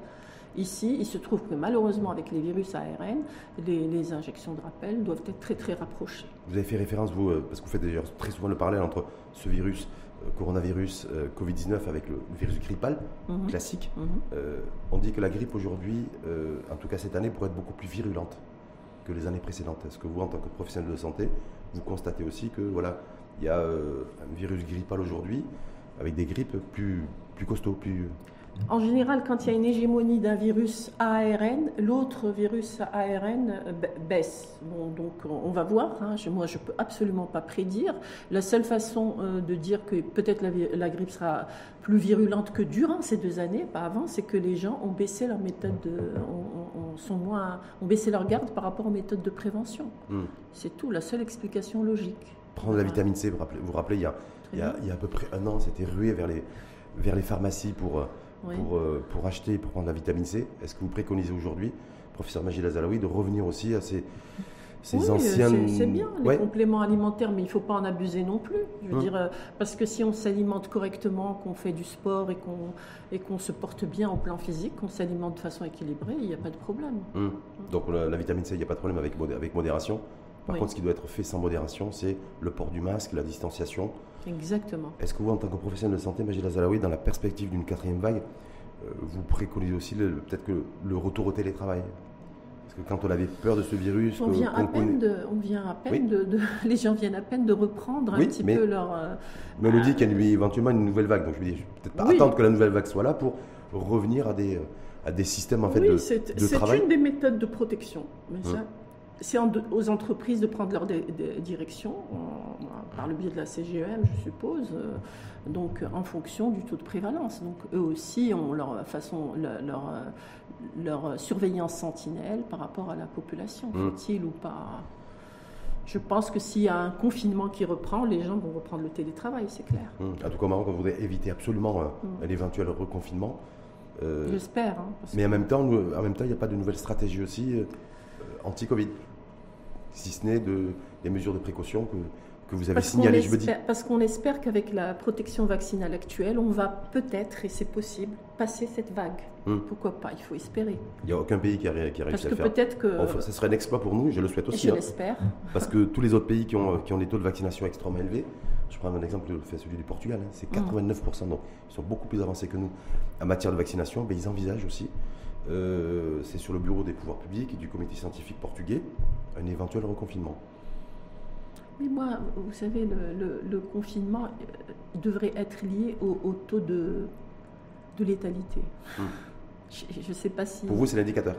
Ici, il se trouve que malheureusement, avec les virus ARN, les, injections de rappel doivent être très très rapprochées. Vous avez fait référence, vous, euh, parce que vous faites d'ailleurs très souvent le parallèle entre ce virus, euh, coronavirus, euh, Covid-19, avec le, virus grippal mhm. classique. Mhm. on dit que la grippe aujourd'hui, en tout cas cette année, pourrait être beaucoup plus virulente que les années précédentes. Est-ce que vous, en tant que professionnel de santé, vous constatez aussi que voilà, il y a un virus grippal aujourd'hui avec des grippes plus, plus costauds, plus en général, quand il y a une hégémonie d'un virus ARN, l'autre virus ARN euh, baisse. Bon, donc on va voir. Hein. moi, je peux absolument pas prédire. La seule façon euh, de dire que peut-être la, grippe sera plus virulente que durant ces deux années, pas avant, c'est que les gens ont baissé leur méthode, de, sont moins, ont baissé leur garde par rapport aux méthodes de prévention. Hmm. C'est tout. La seule explication logique. Prendre la vitamine C, vous vous, rappelez, il y, a, il, y a, il y a à peu près un an, c'était rué vers les, vers les pharmacies pour euh, pour, euh, pour acheter pour prendre la vitamine C. Est-ce que vous préconisez aujourd'hui, professeur Magila Zalaoui, de revenir aussi à ces, ces oui, anciennes. C'est bien, les compléments alimentaires, mais il ne faut pas en abuser non plus. Je veux hum. dire, euh, parce que si on s'alimente correctement, qu'on fait du sport et qu'on et qu'on se porte bien au plan physique, qu'on s'alimente de façon équilibrée, il n'y a pas de problème. Hum. Donc la, vitamine C, il n'y a pas de problème avec, avec modération. Par contre, ce qui doit être fait sans modération, c'est le port du masque, la distanciation. Exactement. Est-ce que vous, en tant que professionnel de santé, Magila Zalaoui, dans la perspective d'une quatrième vague, euh, vous préconisez aussi peut-être que le retour au télétravail? Parce que quand on avait peur de ce virus, on vient à peine, de, on vient à peine de, [LAUGHS] les gens viennent à peine de reprendre un petit peu leur. Euh, mais on nous dit qu'il y a éventuellement une nouvelle vague, donc je veux dire, peut-être pas attendre que la nouvelle vague soit là pour revenir à des, à des systèmes en fait de, de travail. C'est une des méthodes de protection, mais hum. ça, c'est aux entreprises de prendre leur direction par le biais de la CGEM, je suppose, euh, donc en fonction du taux de prévalence. Donc eux aussi ont leur façon, leur, leur, surveillance sentinelle par rapport à la population, mmh. faut-il ou pas. Je pense que s'il y a un confinement qui reprend, les gens vont reprendre le télétravail, c'est clair. Mmh. En tout cas, Maroc, on voudrait éviter absolument euh, mmh. l'éventuel reconfinement. Euh, J'espère. Hein, mais en même temps, en même temps, il n'y a pas de nouvelle stratégie aussi anti-Covid, si ce n'est de, des mesures de précaution que, que vous avez signalées, je me dis. Parce qu'on espère qu'avec la protection vaccinale actuelle, on va peut-être, et c'est possible, passer cette vague. Hmm. Pourquoi pas Il faut espérer. Il n'y a aucun pays qui a, réussi à le faire. peut-être que. ce serait un exploit pour nous, je le souhaite aussi. Je hein. l'espère. Parce que tous les autres pays qui ont, qui ont des taux de vaccination extrêmement élevés, je prends un exemple, celui du Portugal, hein, c'est 89%. Hmm. Donc, ils sont beaucoup plus avancés que nous en matière de vaccination. Mais ils envisagent aussi, euh, c'est sur le bureau des pouvoirs publics et du comité scientifique portugais, un éventuel reconfinement. Mais moi, vous savez, le, confinement euh, devrait être lié au, taux de, de létalité. Hmm. Je ne sais pas si. Pour vous, c'est l'indicateur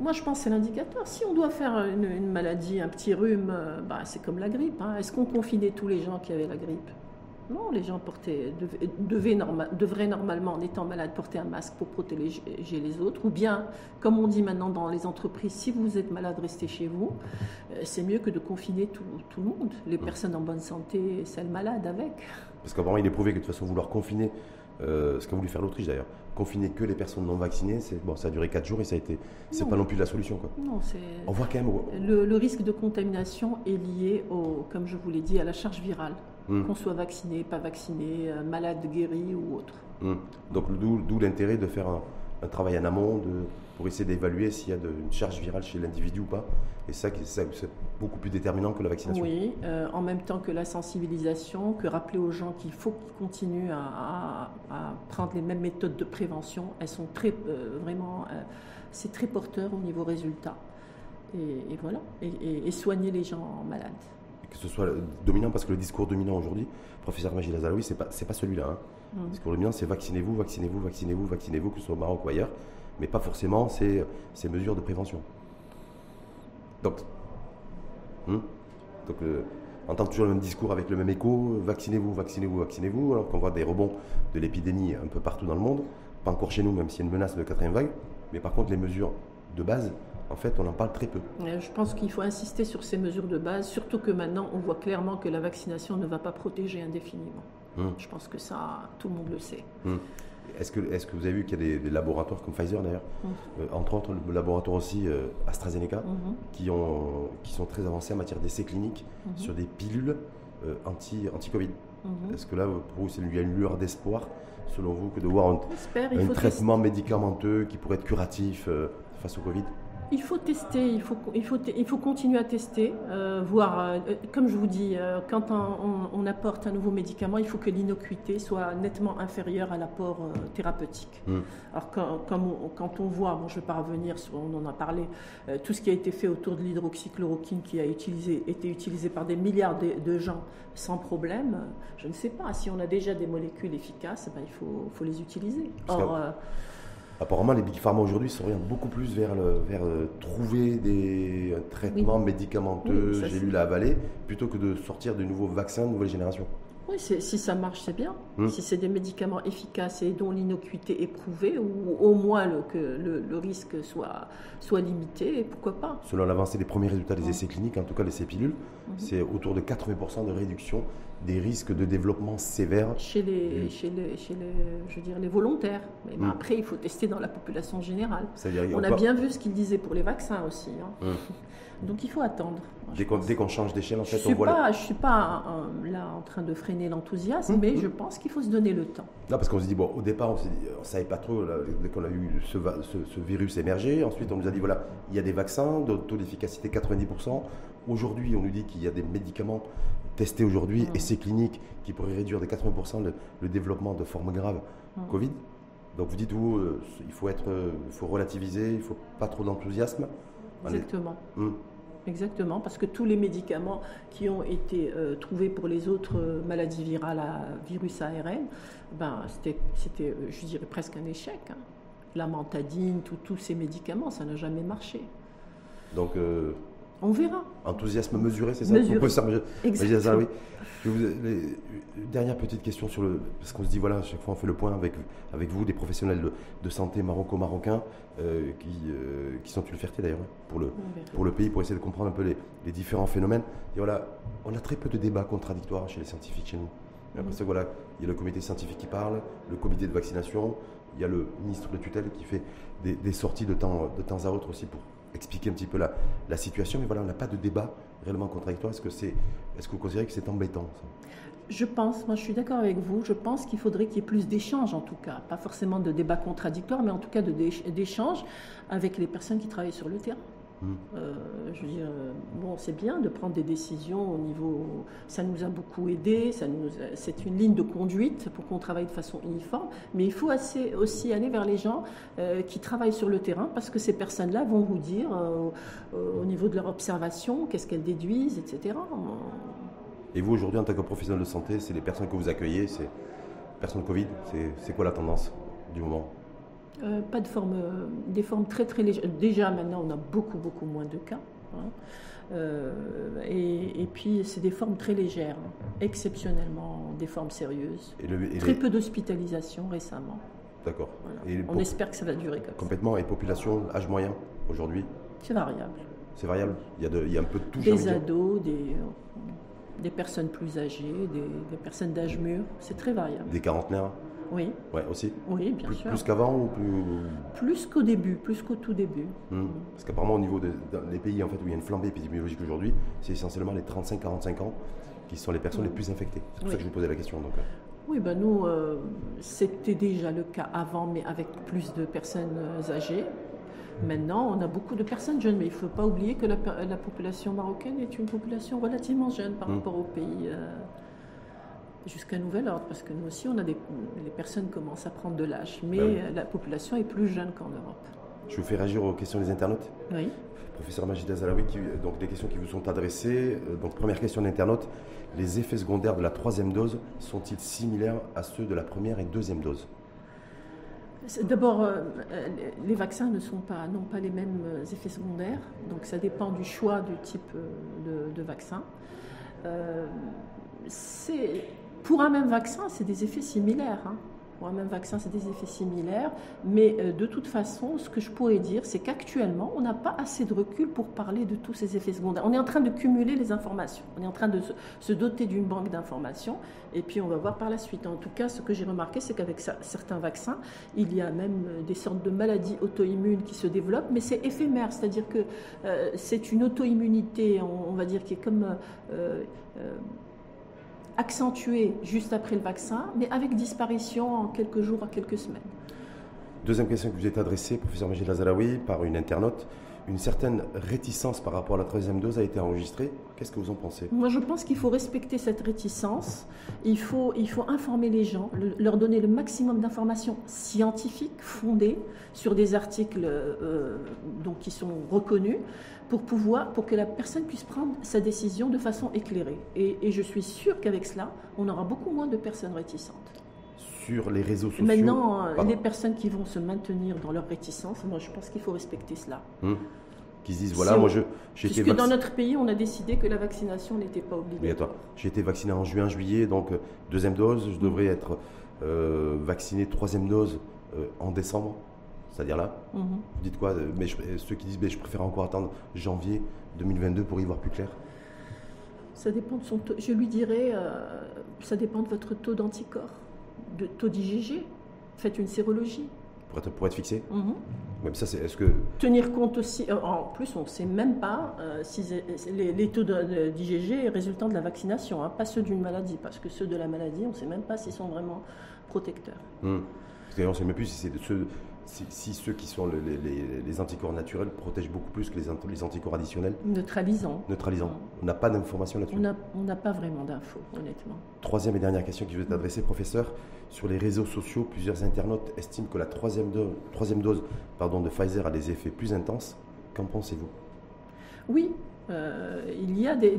Moi, je pense que c'est l'indicateur. Si on doit faire une, maladie, un petit rhume, euh, bah, c'est comme la grippe. Hein. Est-ce qu'on confinait tous les gens qui avaient la grippe? Non, les gens portaient, devaient, devraient normalement, en étant malade, porter un masque pour protéger les autres. Ou bien, comme on dit maintenant dans les entreprises, si vous êtes malade, restez chez vous. Euh, c'est mieux que de confiner tout, le monde, les personnes en bonne santé, celles malades avec. Parce qu'apparemment, il est prouvé que de toute façon, vouloir confiner, euh, ce qu'a voulu faire l'Autriche d'ailleurs, confiner que les personnes non vaccinées, bon, ça a duré 4 jours et ça a été, c'est pas non plus la solution. Quoi. Non, c'est. On voit quand même. Le, risque de contamination est lié, au, comme je vous l'ai dit, à la charge virale. Hmm. qu'on soit vacciné, pas vacciné, euh, malade, guéri ou autre. Hmm. Donc d'où l'intérêt de faire un, travail en amont pour essayer d'évaluer s'il y a une charge virale chez l'individu ou pas. Et ça, c'est beaucoup plus déterminant que la vaccination. Oui, euh, en même temps que la sensibilisation, que rappeler aux gens qu'il faut qu'ils continuent à, prendre les mêmes méthodes de prévention. Elles sont très, euh, vraiment, c'est très porteur au niveau résultat. Et, voilà, et soigner les gens malades que ce soit dominant, parce que le discours dominant aujourd'hui, professeur Magil Azalaoui, ce n'est pas, pas celui-là. Hein. Mm. Le discours dominant, c'est vaccinez-vous, vaccinez-vous, vaccinez-vous, vaccinez-vous, que ce soit au Maroc ou ailleurs, mais pas forcément ces, ces mesures de prévention. Donc, hmm? donc euh, on entend toujours le même discours avec le même écho, vaccinez-vous, vaccinez-vous, vaccinez-vous, alors qu'on voit des rebonds de l'épidémie un peu partout dans le monde, pas encore chez nous, même s'il y a une menace de quatrième vague, mais par contre les mesures de base en fait, on en parle très peu. Je pense qu'il faut insister sur ces mesures de base, surtout que maintenant, on voit clairement que la vaccination ne va pas protéger indéfiniment. Hum. Je pense que ça, tout le monde le sait. Hum. Est-ce que, est que vous avez vu qu'il y a des, laboratoires comme Pfizer d'ailleurs, hum. euh, entre autres le laboratoire aussi euh, AstraZeneca, qui, ont, qui sont très avancés en matière d'essais cliniques sur des pilules euh, anti, anti-Covid Est-ce que là, pour vous, il y a une lueur d'espoir, selon vous, que de voir un, traitement médicamenteux qui pourrait être curatif face au Covid? Il faut tester, il faut, il faut, il faut continuer à tester, euh, voir, euh, comme je vous dis, euh, quand on, apporte un nouveau médicament, il faut que l'innocuité soit nettement inférieure à l'apport thérapeutique. Hmm. Alors quand, quand, on, voit, bon, je ne vais pas revenir sur, on en a parlé, tout ce qui a été fait autour de l'hydroxychloroquine qui a utilisé, été utilisé par des milliards de, gens sans problème, je ne sais pas, si on a déjà des molécules efficaces, ben, il faut, faut les utiliser. Or, Apparemment, les big pharma aujourd'hui s'orientent beaucoup plus vers, le, vers euh, trouver des traitements médicamenteux, j'ai lu la plutôt que de sortir de nouveaux vaccins de nouvelle génération. Oui, si ça marche, c'est bien. Hmm. Si c'est des médicaments efficaces et dont l'innocuité est prouvée, ou au moins le, que le, risque soit, soit limité, pourquoi pas Selon l'avancée des premiers résultats des essais cliniques, en tout cas les essais pilules, mhm. c'est autour de 80% de réduction des risques de développement sévères. Chez les, chez les, chez les je veux dire, les volontaires. Mais hmm. après, il faut tester dans la population générale. On a bien vu ce qu'il disait pour les vaccins aussi. Hein. Hmm. [LAUGHS] Donc il faut attendre. Dès qu'on change d'échelle, en fait, je on voit. Pas, Je ne suis pas là en train de freiner l'enthousiasme, hmm. mais je pense qu'il faut se donner le temps. Non, parce qu'on se dit, bon, au départ, on ne savait pas trop, dès qu'on a eu ce, ce, virus émerger. Ensuite, on nous a dit, voilà, il y a des vaccins, de taux d'efficacité 90%. Aujourd'hui, on nous dit qu'il y a des médicaments testés aujourd'hui, mmh. essais cliniques, qui pourraient réduire de 80% le, développement de formes graves Covid. Donc vous dites, vous, euh, il faut être, euh, il faut relativiser, il ne faut pas trop d'enthousiasme. Exactement. Mmh. Exactement, parce que tous les médicaments qui ont été euh, trouvés pour les autres maladies virales à virus ARN, ben, c'était, je dirais, presque un échec. Hein. La mantadine, tous ces médicaments, ça n'a jamais marché. Donc, on verra. Enthousiasme mesuré, c'est ça Mesuré. Exactement. oui. Vous, dernière petite question sur le. Parce qu'on se dit, voilà, à chaque fois on fait le point avec, avec vous, des professionnels de, santé maroco-marocains, euh, qui, euh, qui sont une fierté d'ailleurs hein, pour le, pour le pays, pour essayer de comprendre un peu les, différents phénomènes. Et voilà, on a très peu de débats contradictoires chez les scientifiques chez nous. Après ça, voilà, il y a le comité scientifique qui parle, le comité de vaccination, il y a le ministre de tutelle qui fait des, des sorties de temps, de temps à autre aussi pour expliquer un petit peu la, la situation, mais voilà, on n'a pas de débat réellement contradictoire. Est-ce que, c'est, est-ce que vous considérez que c'est embêtant Je pense, moi je suis d'accord avec vous, je pense qu'il faudrait qu'il y ait plus d'échanges en tout cas, pas forcément de débats contradictoires, mais en tout cas de, d'échanges avec les personnes qui travaillent sur le terrain. Hmm. Euh, je veux dire, bon, c'est bien de prendre des décisions au niveau. Ça nous a beaucoup aidé, ça nous, c'est une ligne de conduite pour qu'on travaille de façon uniforme, mais il faut assez, aussi aller vers les gens euh, qui travaillent sur le terrain parce que ces personnes-là vont vous dire, euh, au niveau de leur observation, qu'est-ce qu'elles déduisent, etc. Et vous, aujourd'hui, en tant que professionnel de santé, c'est les personnes que vous accueillez, c'est personnes Covid, c'est quoi la tendance du moment? Euh, pas de forme, euh, des formes très très légères. Déjà maintenant on a beaucoup beaucoup moins de cas. Hein. Euh, et, puis c'est des formes très légères, exceptionnellement des formes sérieuses. très peu d'hospitalisation récemment. D'accord. On espère que ça va durer comme Complètement. Et population, âge moyen aujourd'hui? C'est variable. C'est variable il y, a il y, a un peu de tout. Des ados, des, des personnes plus âgées, des, des personnes d'âge mûr. C'est très variable. Des quarantenaires? Oui. Ouais, aussi Oui, bien plus, sûr. Plus qu'avant ou plus Plus qu'au début, plus qu'au tout début. Hmm. Parce qu'apparemment, au niveau des pays en fait, où il y a une flambée épidémiologique aujourd'hui, c'est essentiellement les 35-45 ans qui sont les personnes les plus infectées. C'est pour ça que je vous posais la question. Donc. Euh. Oui, ben nous, euh, c'était déjà le cas avant, mais avec plus de personnes euh, âgées. Maintenant, on a beaucoup de personnes jeunes, mais il ne faut pas oublier que la, population marocaine est une population relativement jeune par hmm. rapport au pays jusqu'à nouvel ordre, parce que nous aussi, on a des, les personnes commencent à prendre de l'âge, mais bah la population est plus jeune qu'en Europe. Je vous fais réagir aux questions des internautes Oui. Professeur Majid Azalawi, donc des questions qui vous sont adressées. Euh, donc première question d'internaute, les effets secondaires de la troisième dose sont-ils similaires à ceux de la première et deuxième dose? D'abord, euh, les vaccins ne sont pas, n'ont pas les mêmes euh, effets secondaires, donc ça dépend du choix du type de, de vaccin. c'est pour un même vaccin, c'est des effets similaires. Hein. Pour un même vaccin, c'est des effets similaires. Mais euh, de toute façon, ce que je pourrais dire, c'est qu'actuellement, on n'a pas assez de recul pour parler de tous ces effets secondaires. On est en train de cumuler les informations. On est en train de se, doter d'une banque d'informations. Et puis, on va voir par la suite. En tout cas, ce que j'ai remarqué, c'est qu'avec certains vaccins, il y a même euh, des sortes de maladies auto-immunes qui se développent. Mais c'est éphémère. C'est-à-dire que euh, c'est une auto-immunité, on, va dire, qui est comme accentué juste après le vaccin, mais avec disparition en quelques jours à quelques semaines. Deuxième question que vous êtes adressée, professeur Majid Lazalaoui, par une internaute. Une certaine réticence par rapport à la troisième dose a été enregistrée. Qu'est-ce que vous en pensez? Moi, je pense qu'il faut respecter cette réticence. Il faut, il faut informer les gens, leur donner le maximum d'informations scientifiques fondées sur des articles euh, donc, qui sont reconnus pour, pouvoir, pour que la personne puisse prendre sa décision de façon éclairée. Et, je suis sûre qu'avec cela, on aura beaucoup moins de personnes réticentes. Sur les réseaux sociaux Maintenant, les personnes qui vont se maintenir dans leur réticence, moi je pense qu'il faut respecter cela. Hum. Qui se disent, voilà, moi je, j'ai été Puisque dans notre pays, on a décidé que la vaccination n'était pas obligatoire. J'ai été vacciné en juin, juillet, donc euh, deuxième dose, je devrais être euh, vacciné troisième dose euh, en décembre c'est-à-dire là. Mhm. Vous dites quoi mais Ceux qui disent mais je préfère encore attendre janvier 2022 pour y voir plus clair Ça dépend de son taux. Je lui dirais, euh, ça dépend de votre taux d'anticorps, de taux d'IgG. Faites une sérologie. Pour être, pour être fixé mhm. Même ça, c'est, est-ce que... Tenir compte aussi, euh, en plus, on ne sait même pas euh, si les, taux d'IgG résultant de la vaccination, hein, pas ceux d'une maladie, parce que ceux de la maladie, on ne sait même pas s'ils sont vraiment protecteurs. Parce qu'on ne sait même plus si c'est de ceux si, ceux qui sont les, anticorps naturels protègent beaucoup plus que les, anticorps additionnels Neutralisant. Neutralisant. On n'a pas d'informations là-dessus On n'a pas vraiment d'infos, honnêtement. Troisième et dernière question qui vous est adressée, professeur. Sur les réseaux sociaux, plusieurs internautes estiment que la troisième, dose, troisième dose pardon, de Pfizer a des effets plus intenses. Qu'en pensez-vous? Oui, euh, il y a des,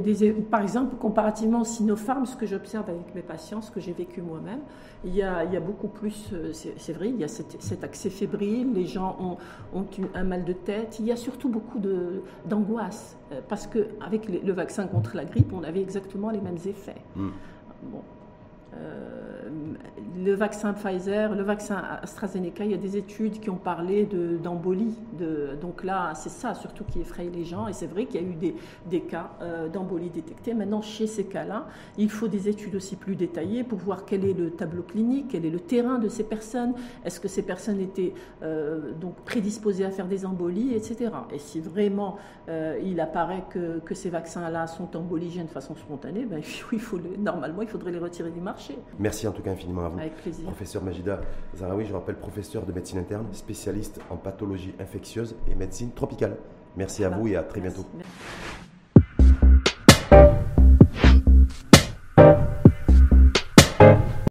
par exemple, comparativement au Sinopharm, ce que j'observe avec mes patients, ce que j'ai vécu moi-même, il y, a, il y a beaucoup plus, euh, c'est vrai, il y a cet, accès fébrile, les gens ont, ont, un mal de tête, il y a surtout beaucoup d'angoisse, euh, parce qu'avec le vaccin contre la grippe, on avait exactement les mêmes effets. Hmm. Bon. Le vaccin Pfizer, le vaccin AstraZeneca, il y a des études qui ont parlé d'embolie. De, donc là, c'est ça surtout qui effraie les gens. Et c'est vrai qu'il y a eu des, cas euh, d'embolie détectés. Maintenant, chez ces cas-là, il faut des études aussi plus détaillées pour voir quel est le tableau clinique, quel est le terrain de ces personnes. Est-ce que ces personnes étaient euh, donc prédisposées à faire des embolies, etc. Et si vraiment euh, il apparaît que, ces vaccins-là sont emboligènes de façon spontanée, ben, [LAUGHS] normalement, il faudrait les retirer du marché. Merci en tout cas infiniment à vous. Avec plaisir. Professeur Majida Zaraoui, je rappelle professeur de médecine interne, spécialiste en pathologie infectieuse et médecine tropicale. Merci à vous et à très bientôt.